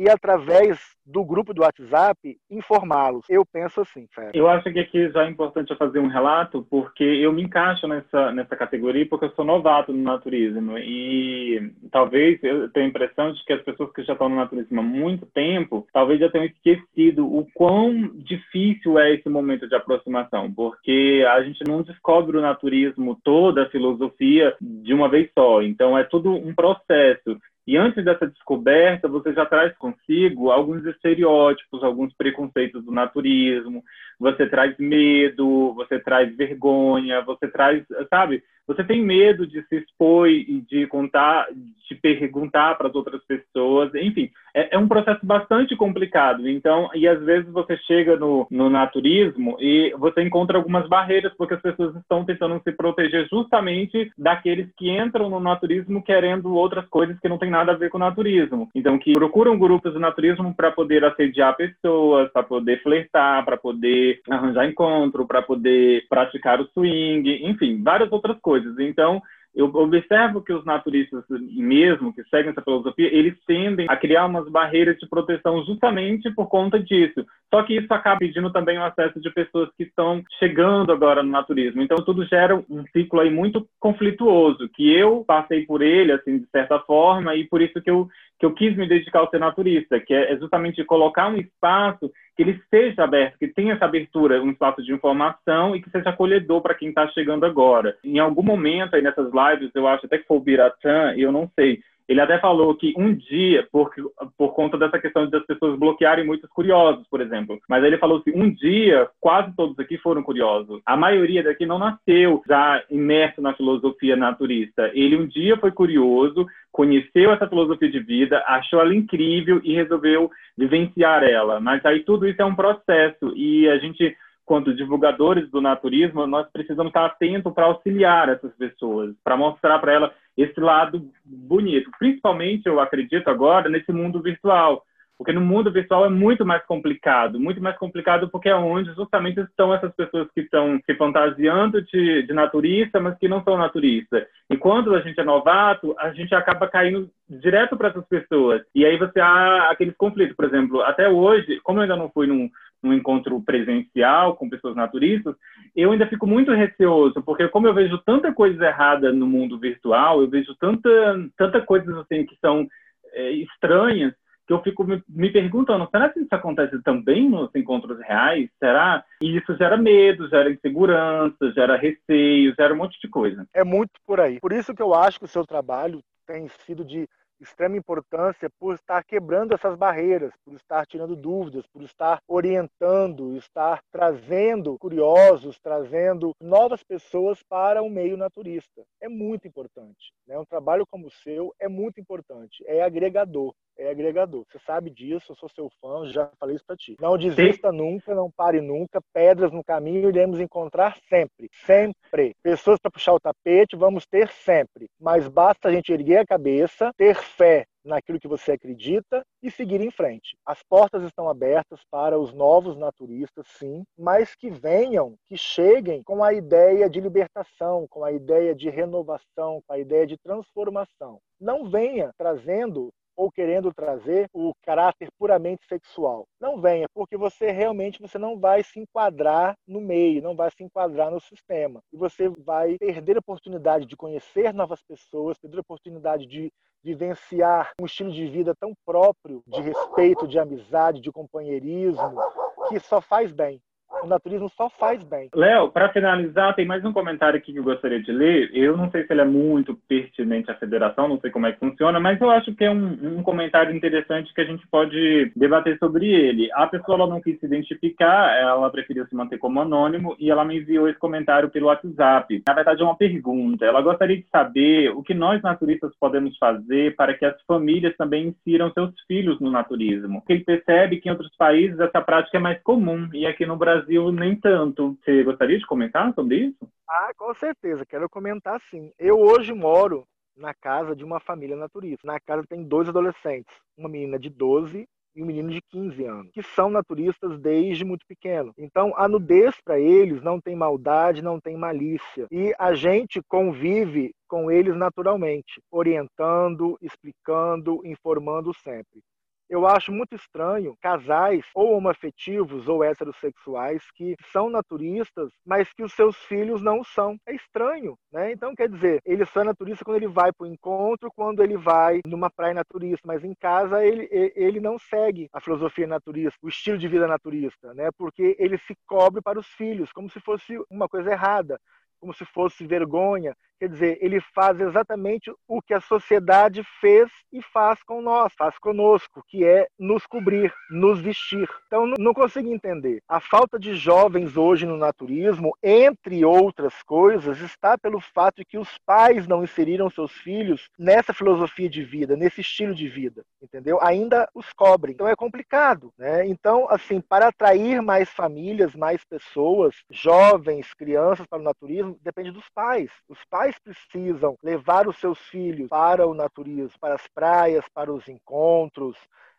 e através do grupo do WhatsApp informá-los. Eu penso assim, Fera. Eu acho que aqui já é importante fazer um relato, porque eu me encaixo nessa, nessa categoria porque eu sou novato no naturismo e talvez eu tenha a impressão de que as pessoas que já estão no naturismo há muito tempo, talvez já tenham esquecido o quão difícil é esse momento de aproximação, porque a gente não descobre o naturismo, toda a filosofia de uma vez só. Então é tudo um processo. E antes dessa descoberta, você já traz consigo alguns estereótipos, alguns preconceitos do naturismo, você traz medo, você traz vergonha, você traz, sabe? Você tem medo de se expor e de contar, de perguntar para as outras pessoas, enfim, é, é, um processo bastante complicado. Então, e às vezes você chega no, no naturismo e você encontra algumas barreiras porque as pessoas estão tentando se proteger justamente daqueles que entram no naturismo querendo outras coisas que não tem nada a ver com o naturismo. Então, que procuram grupos do naturismo para poder assediar pessoas, para poder flertar, para poder arranjar encontro, para poder praticar o swing, enfim, várias outras coisas coisas. Então, eu observo que os naturistas mesmo, que seguem essa filosofia, eles tendem a criar umas barreiras de proteção justamente por conta disso. Só que isso acaba pedindo também o acesso de pessoas que estão chegando agora no naturismo. Então, tudo gera um ciclo aí muito conflituoso, que eu passei por ele, assim, de certa forma, e por isso que eu, que eu quis me dedicar ao ser naturista, que é justamente colocar um espaço que ele seja aberto, que tenha essa abertura, um espaço de informação e que seja acolhedor para quem está chegando agora. Em algum momento aí nessas lives, eu acho até que foi o Biratã, eu não sei, ele até falou que um dia, por, por conta dessa questão de as pessoas bloquearem muitos curiosos, por exemplo, mas ele falou que um dia quase todos aqui foram curiosos. A maioria daqui não nasceu já imerso na filosofia naturista. Ele um dia foi curioso, conheceu essa filosofia de vida, achou ela incrível e resolveu vivenciar ela. Mas aí tudo isso é um processo e a gente quanto divulgadores do naturismo, nós precisamos estar atentos para auxiliar essas pessoas, para mostrar para elas esse lado bonito. Principalmente, eu acredito agora, nesse mundo virtual. Porque no mundo virtual é muito mais complicado, muito mais complicado porque é onde justamente estão essas pessoas que estão se fantasiando de, de naturista, mas que não são naturistas. E quando a gente é novato, a gente acaba caindo direto para essas pessoas. E aí você há aqueles conflitos, por exemplo, até hoje, como eu ainda não fui num, num encontro presencial com pessoas naturistas, eu ainda fico muito receoso, porque como eu vejo tanta coisa errada no mundo virtual, eu vejo tanta, tanta coisas assim que são é, estranhas, que eu fico me, me, perguntando, será que isso acontece também nos encontros reais? Será? E isso gera medo, gera insegurança, gera receio, gera um monte de coisa. É muito por aí. Por isso que eu acho que o seu trabalho tem sido de extrema importância por estar quebrando essas barreiras, por estar tirando dúvidas, por estar orientando, estar trazendo curiosos, trazendo novas pessoas para o meio naturista. É muito importante. Né? Um trabalho como o seu é muito importante, é agregador. É agregador. Você sabe disso, eu sou seu fã, já falei isso para ti. Não desista Sim. nunca, não pare nunca. Pedras no caminho iremos encontrar sempre. Sempre. Pessoas para puxar o tapete, vamos ter sempre. Mas basta a gente erguer a cabeça, ter fé naquilo que você acredita e seguir em frente. As portas estão abertas para os novos naturistas, sim, mas que venham, que cheguem com a ideia de libertação, com a ideia de renovação, com a ideia de transformação. Não venha trazendo ou querendo trazer o caráter puramente sexual. Não venha, porque você realmente você não vai se enquadrar no meio, não vai se enquadrar no sistema. E você vai perder a oportunidade de conhecer novas pessoas, perder a oportunidade de vivenciar um estilo de vida tão próprio, de respeito, de amizade, de companheirismo, que só faz bem o naturismo só faz bem. Léo, para finalizar, tem mais um comentário aqui que eu gostaria de ler. Eu não sei se ele é muito pertinente à federação, não sei como é que funciona, mas eu acho que é um, um comentário interessante que a gente pode debater sobre ele. A pessoa não quis se identificar, ela preferiu se manter como anônimo e ela me enviou esse comentário pelo WhatsApp. Na verdade, é uma pergunta. Ela gostaria de saber o que nós naturistas podemos fazer para que as famílias também insiram seus filhos no naturismo. Ele percebe que em outros países essa prática é mais comum e aqui no Brasil Brasil nem tanto. Você gostaria de comentar sobre isso? Ah, com certeza, quero comentar sim. Eu hoje moro na casa de uma família naturista. Na casa tem dois adolescentes, uma menina de 12 e um menino de 15 anos, que são naturistas desde muito pequeno. Então, a nudez para eles não tem maldade, não tem malícia. E a gente convive com eles naturalmente, orientando, explicando, informando sempre. Eu acho muito estranho casais ou homoafetivos ou heterossexuais que são naturistas, mas que os seus filhos não são. É estranho, né? Então, quer dizer, ele só é naturista quando ele vai para o encontro, quando ele vai numa praia naturista, mas em casa ele, ele não segue a filosofia naturista, o estilo de vida naturista, né? Porque ele se cobre para os filhos, como se fosse uma coisa errada como se fosse vergonha. Quer dizer, ele faz exatamente o que a sociedade fez e faz com nós, faz conosco, que é nos cobrir, nos vestir. Então, não consigo entender. A falta de jovens hoje no naturismo, entre outras coisas, está pelo fato de que os pais não inseriram seus filhos nessa filosofia de vida, nesse estilo de vida, entendeu? Ainda os cobrem. Então, é complicado, né? Então, assim, para atrair mais famílias, mais pessoas, jovens, crianças para o naturismo, depende dos pais. Os pais precisam levar os seus filhos para o naturismo, para as praias, para os encontros.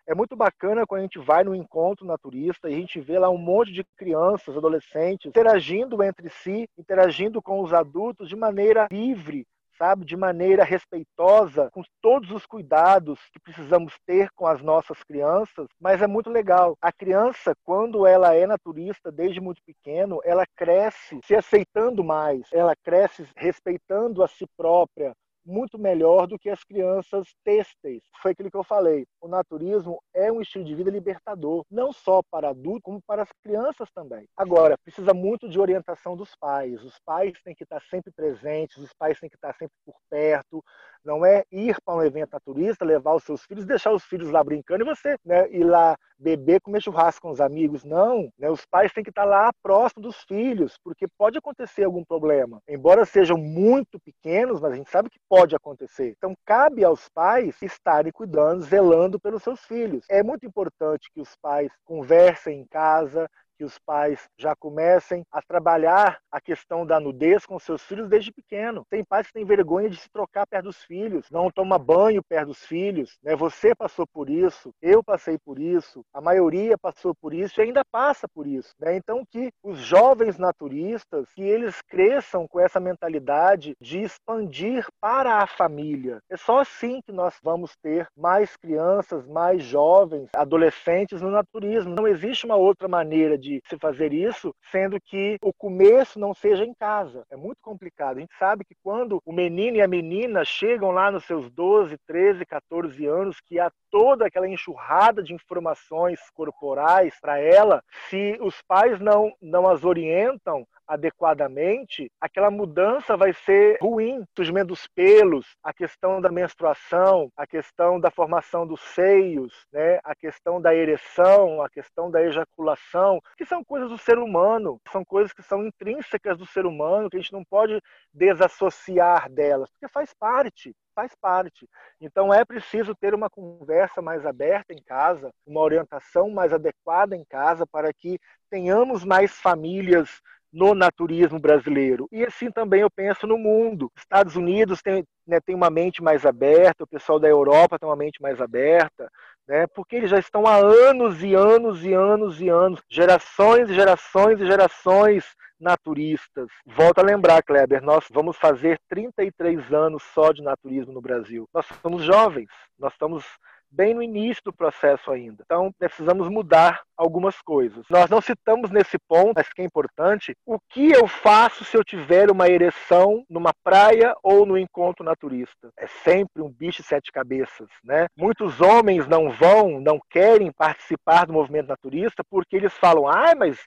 É muito bacana quando a gente vai no encontro naturista e a gente vê lá um monte de crianças, adolescentes, interagindo entre si, interagindo com os adultos de maneira livre, sabe, de maneira respeitosa, com todos os cuidados que precisamos ter com as nossas crianças, mas é muito legal. A criança, quando ela é naturista desde muito pequeno, ela cresce se aceitando mais, ela cresce respeitando a si própria, muito melhor do que as crianças têxteis. Foi aquilo que eu falei. O naturismo é um estilo de vida libertador, não só para adultos, como para as crianças também. Agora, precisa muito de orientação dos pais. Os pais têm que estar sempre presentes, os pais têm que estar sempre por perto. Não é ir para um evento naturista, levar os seus filhos, deixar os filhos lá brincando e você né, ir lá beber, comer churrasco com os amigos. Não, né, os pais têm que estar lá próximo dos filhos, porque pode acontecer algum problema. Embora sejam muito pequenos, mas a gente sabe que pode acontecer. Então, cabe aos pais estarem cuidando, zelando pelos seus filhos. É muito importante que os pais conversem em casa, que os pais já comecem a trabalhar a questão da nudez com seus filhos desde pequeno. Tem pais que têm vergonha de se trocar perto dos filhos, não toma banho perto dos filhos. Né? Você passou por isso, eu passei por isso, a maioria passou por isso e ainda passa por isso. Né? Então que os jovens naturistas, que eles cresçam com essa mentalidade de expandir para a família. É só assim que nós vamos ter mais crianças, mais jovens, adolescentes no naturismo. Não existe uma outra maneira de de se fazer isso, sendo que o começo não seja em casa. É muito complicado. A gente sabe que quando o menino e a menina chegam lá nos seus 12, 13, 14 anos, que há toda aquela enxurrada de informações corporais para ela, se os pais não, não as orientam, adequadamente, aquela mudança vai ser ruim. O surgimento dos pelos, a questão da menstruação, a questão da formação dos seios, né? a questão da ereção, a questão da ejaculação, que são coisas do ser humano, são coisas que são intrínsecas do ser humano, que a gente não pode desassociar delas, porque faz parte faz parte. Então é preciso ter uma conversa mais aberta em casa, uma orientação mais adequada em casa para que tenhamos mais famílias no naturismo brasileiro. E assim também eu penso no mundo. Estados Unidos tem, né, tem uma mente mais aberta, o pessoal da Europa tem uma mente mais aberta, né, porque eles já estão há anos e anos e anos e anos, gerações e gerações e gerações naturistas. Volto a lembrar, Kleber, nós vamos fazer 33 anos só de naturismo no Brasil. Nós somos jovens, nós estamos bem no início do processo ainda. Então, precisamos mudar algumas coisas. Nós não citamos nesse ponto, mas que é importante, o que eu faço se eu tiver uma ereção numa praia ou no encontro naturista. É sempre um bicho de sete cabeças, né? Muitos homens não vão, não querem participar do movimento naturista porque eles falam: "Ah, mas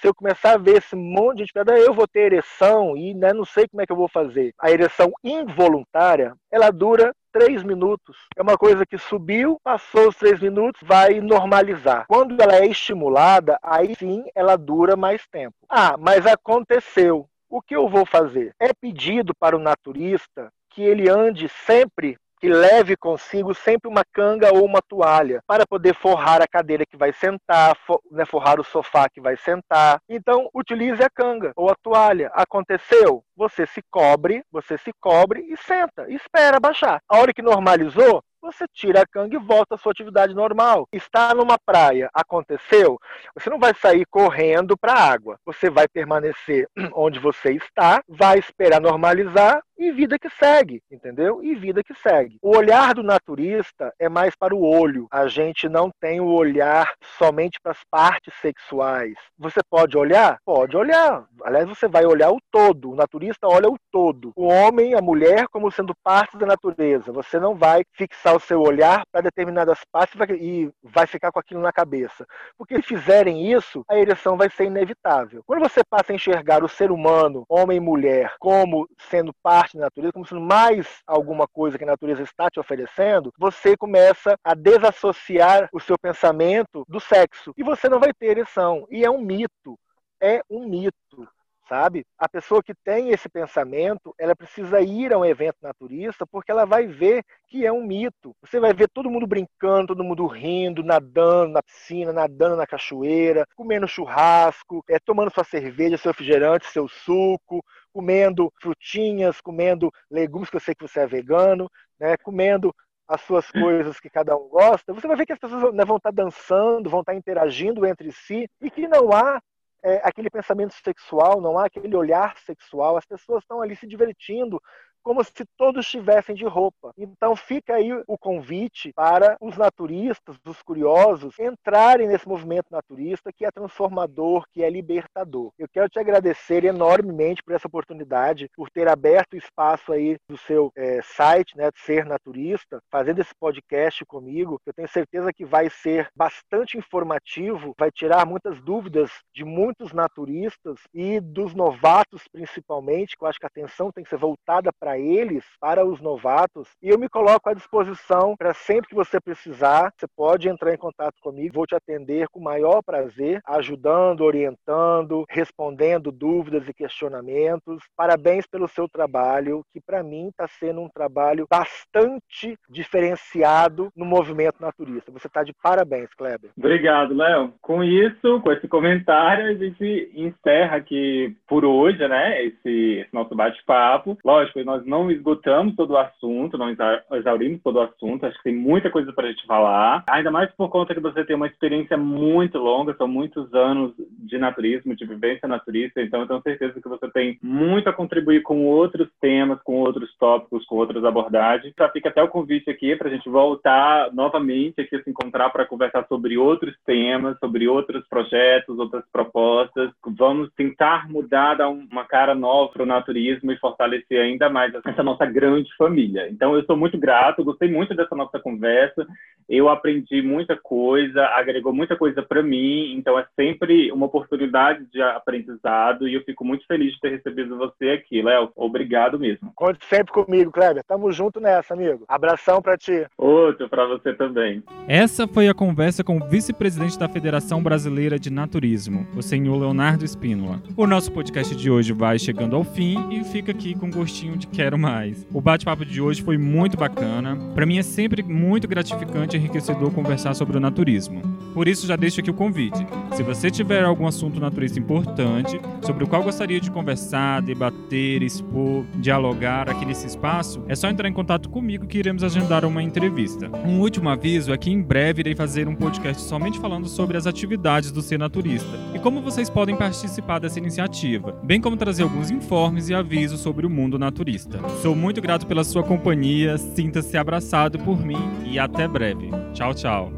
se eu começar a ver esse monte de gente, eu vou ter ereção e né, não sei como é que eu vou fazer". A ereção involuntária, ela dura três minutos. É uma coisa que subiu, passou os três minutos, vai normalizar. Quando ela é estimulada, aí sim ela dura mais tempo. Ah, mas aconteceu. O que eu vou fazer? É pedido para o naturista que ele ande sempre que leve consigo sempre uma canga ou uma toalha para poder forrar a cadeira que vai sentar, for, né, forrar o sofá que vai sentar. Então, utilize a canga ou a toalha. Aconteceu? Você se cobre, você se cobre e senta, e espera baixar. A hora que normalizou, você tira a canga e volta à sua atividade normal. Está numa praia, aconteceu, você não vai sair correndo para a água. Você vai permanecer onde você está, vai esperar normalizar e vida que segue, entendeu? E vida que segue. O olhar do naturista é mais para o olho. A gente não tem o olhar somente para as partes sexuais. Você pode olhar? Pode olhar. Aliás, você vai olhar o todo. O naturista olha o todo. O homem, a mulher, como sendo partes da natureza. Você não vai fixar o seu olhar para determinadas partes e vai ficar com aquilo na cabeça. Porque se fizerem isso, a ereção vai ser inevitável. Quando você passa a enxergar o ser humano, homem e mulher, como sendo parte parte da natureza, como sendo mais alguma coisa que a natureza está te oferecendo, você começa a desassociar o seu pensamento do sexo. E você não vai ter ereção. E é um mito. É um mito sabe? A pessoa que tem esse pensamento, ela precisa ir a um evento naturista porque ela vai ver que é um mito. Você vai ver todo mundo brincando, todo mundo rindo, nadando na piscina, nadando na cachoeira, comendo churrasco, é, tomando sua cerveja, seu refrigerante, seu suco, comendo frutinhas, comendo legumes, que eu sei que você é vegano, né? comendo as suas coisas que cada um gosta, você vai ver que as pessoas né, vão estar dançando, vão estar interagindo entre si e que não há é, aquele pensamento sexual, não há aquele olhar sexual, as pessoas estão ali se divertindo, como se todos estivessem de roupa. Então fica aí o convite para os naturistas, os curiosos, entrarem nesse movimento naturista que é transformador, que é libertador. Eu quero te agradecer enormemente por essa oportunidade, por ter aberto o espaço aí do seu é, site, né, Ser Naturista, fazendo esse podcast comigo. Eu tenho certeza que vai ser bastante informativo, vai tirar muitas dúvidas de muitos naturistas e dos novatos principalmente, que eu acho que a atenção tem que ser voltada para para eles, para os novatos, e eu me coloco à disposição para sempre que você precisar, você pode entrar em contato comigo, vou te atender com o maior prazer, ajudando, orientando, respondendo dúvidas e questionamentos. Parabéns pelo seu trabalho, que para mim está sendo um trabalho bastante diferenciado no movimento naturista. Você está de parabéns, Kleber. Obrigado, Léo. Com isso, com esse comentário, a gente encerra aqui por hoje, né, esse, esse nosso bate-papo. Lógico, nós nós não esgotamos todo o assunto, não exaurimos todo o assunto, acho que tem muita coisa para a gente falar, ainda mais por conta que você tem uma experiência muito longa, são muitos anos de naturismo, de vivência naturista, então eu tenho certeza que você tem muito a contribuir com outros temas, com outros tópicos, com outras abordagens. Já fica até o convite aqui para a gente voltar novamente aqui se encontrar para conversar sobre outros temas, sobre outros projetos, outras propostas. Vamos tentar mudar, dar uma cara nova para o naturismo e fortalecer ainda mais essa nossa grande família. Então, eu sou muito grato, gostei muito dessa nossa conversa. Eu aprendi muita coisa, agregou muita coisa para mim. Então, é sempre uma oportunidade de aprendizado e eu fico muito feliz de ter recebido você aqui, Léo. Obrigado mesmo. Conte sempre comigo, Kleber. Tamo junto nessa, amigo. Abração para ti. Outro para você também. Essa foi a conversa com o vice-presidente da Federação Brasileira de Naturismo, o senhor Leonardo Espínola. O nosso podcast de hoje vai chegando ao fim e fica aqui com gostinho de quero mais. O bate-papo de hoje foi muito bacana. Para mim é sempre muito gratificante e enriquecedor conversar sobre o naturismo. Por isso já deixo aqui o convite. Se você tiver algum assunto naturista importante, sobre o qual gostaria de conversar, debater, expor, dialogar aqui nesse espaço, é só entrar em contato comigo que iremos agendar uma entrevista. Um último aviso é que em breve irei fazer um podcast somente falando sobre as atividades do Ser Naturista e como vocês podem participar dessa iniciativa, bem como trazer alguns informes e avisos sobre o mundo naturista. Sou muito grato pela sua companhia, sinta-se abraçado por mim e até breve. Tchau, tchau.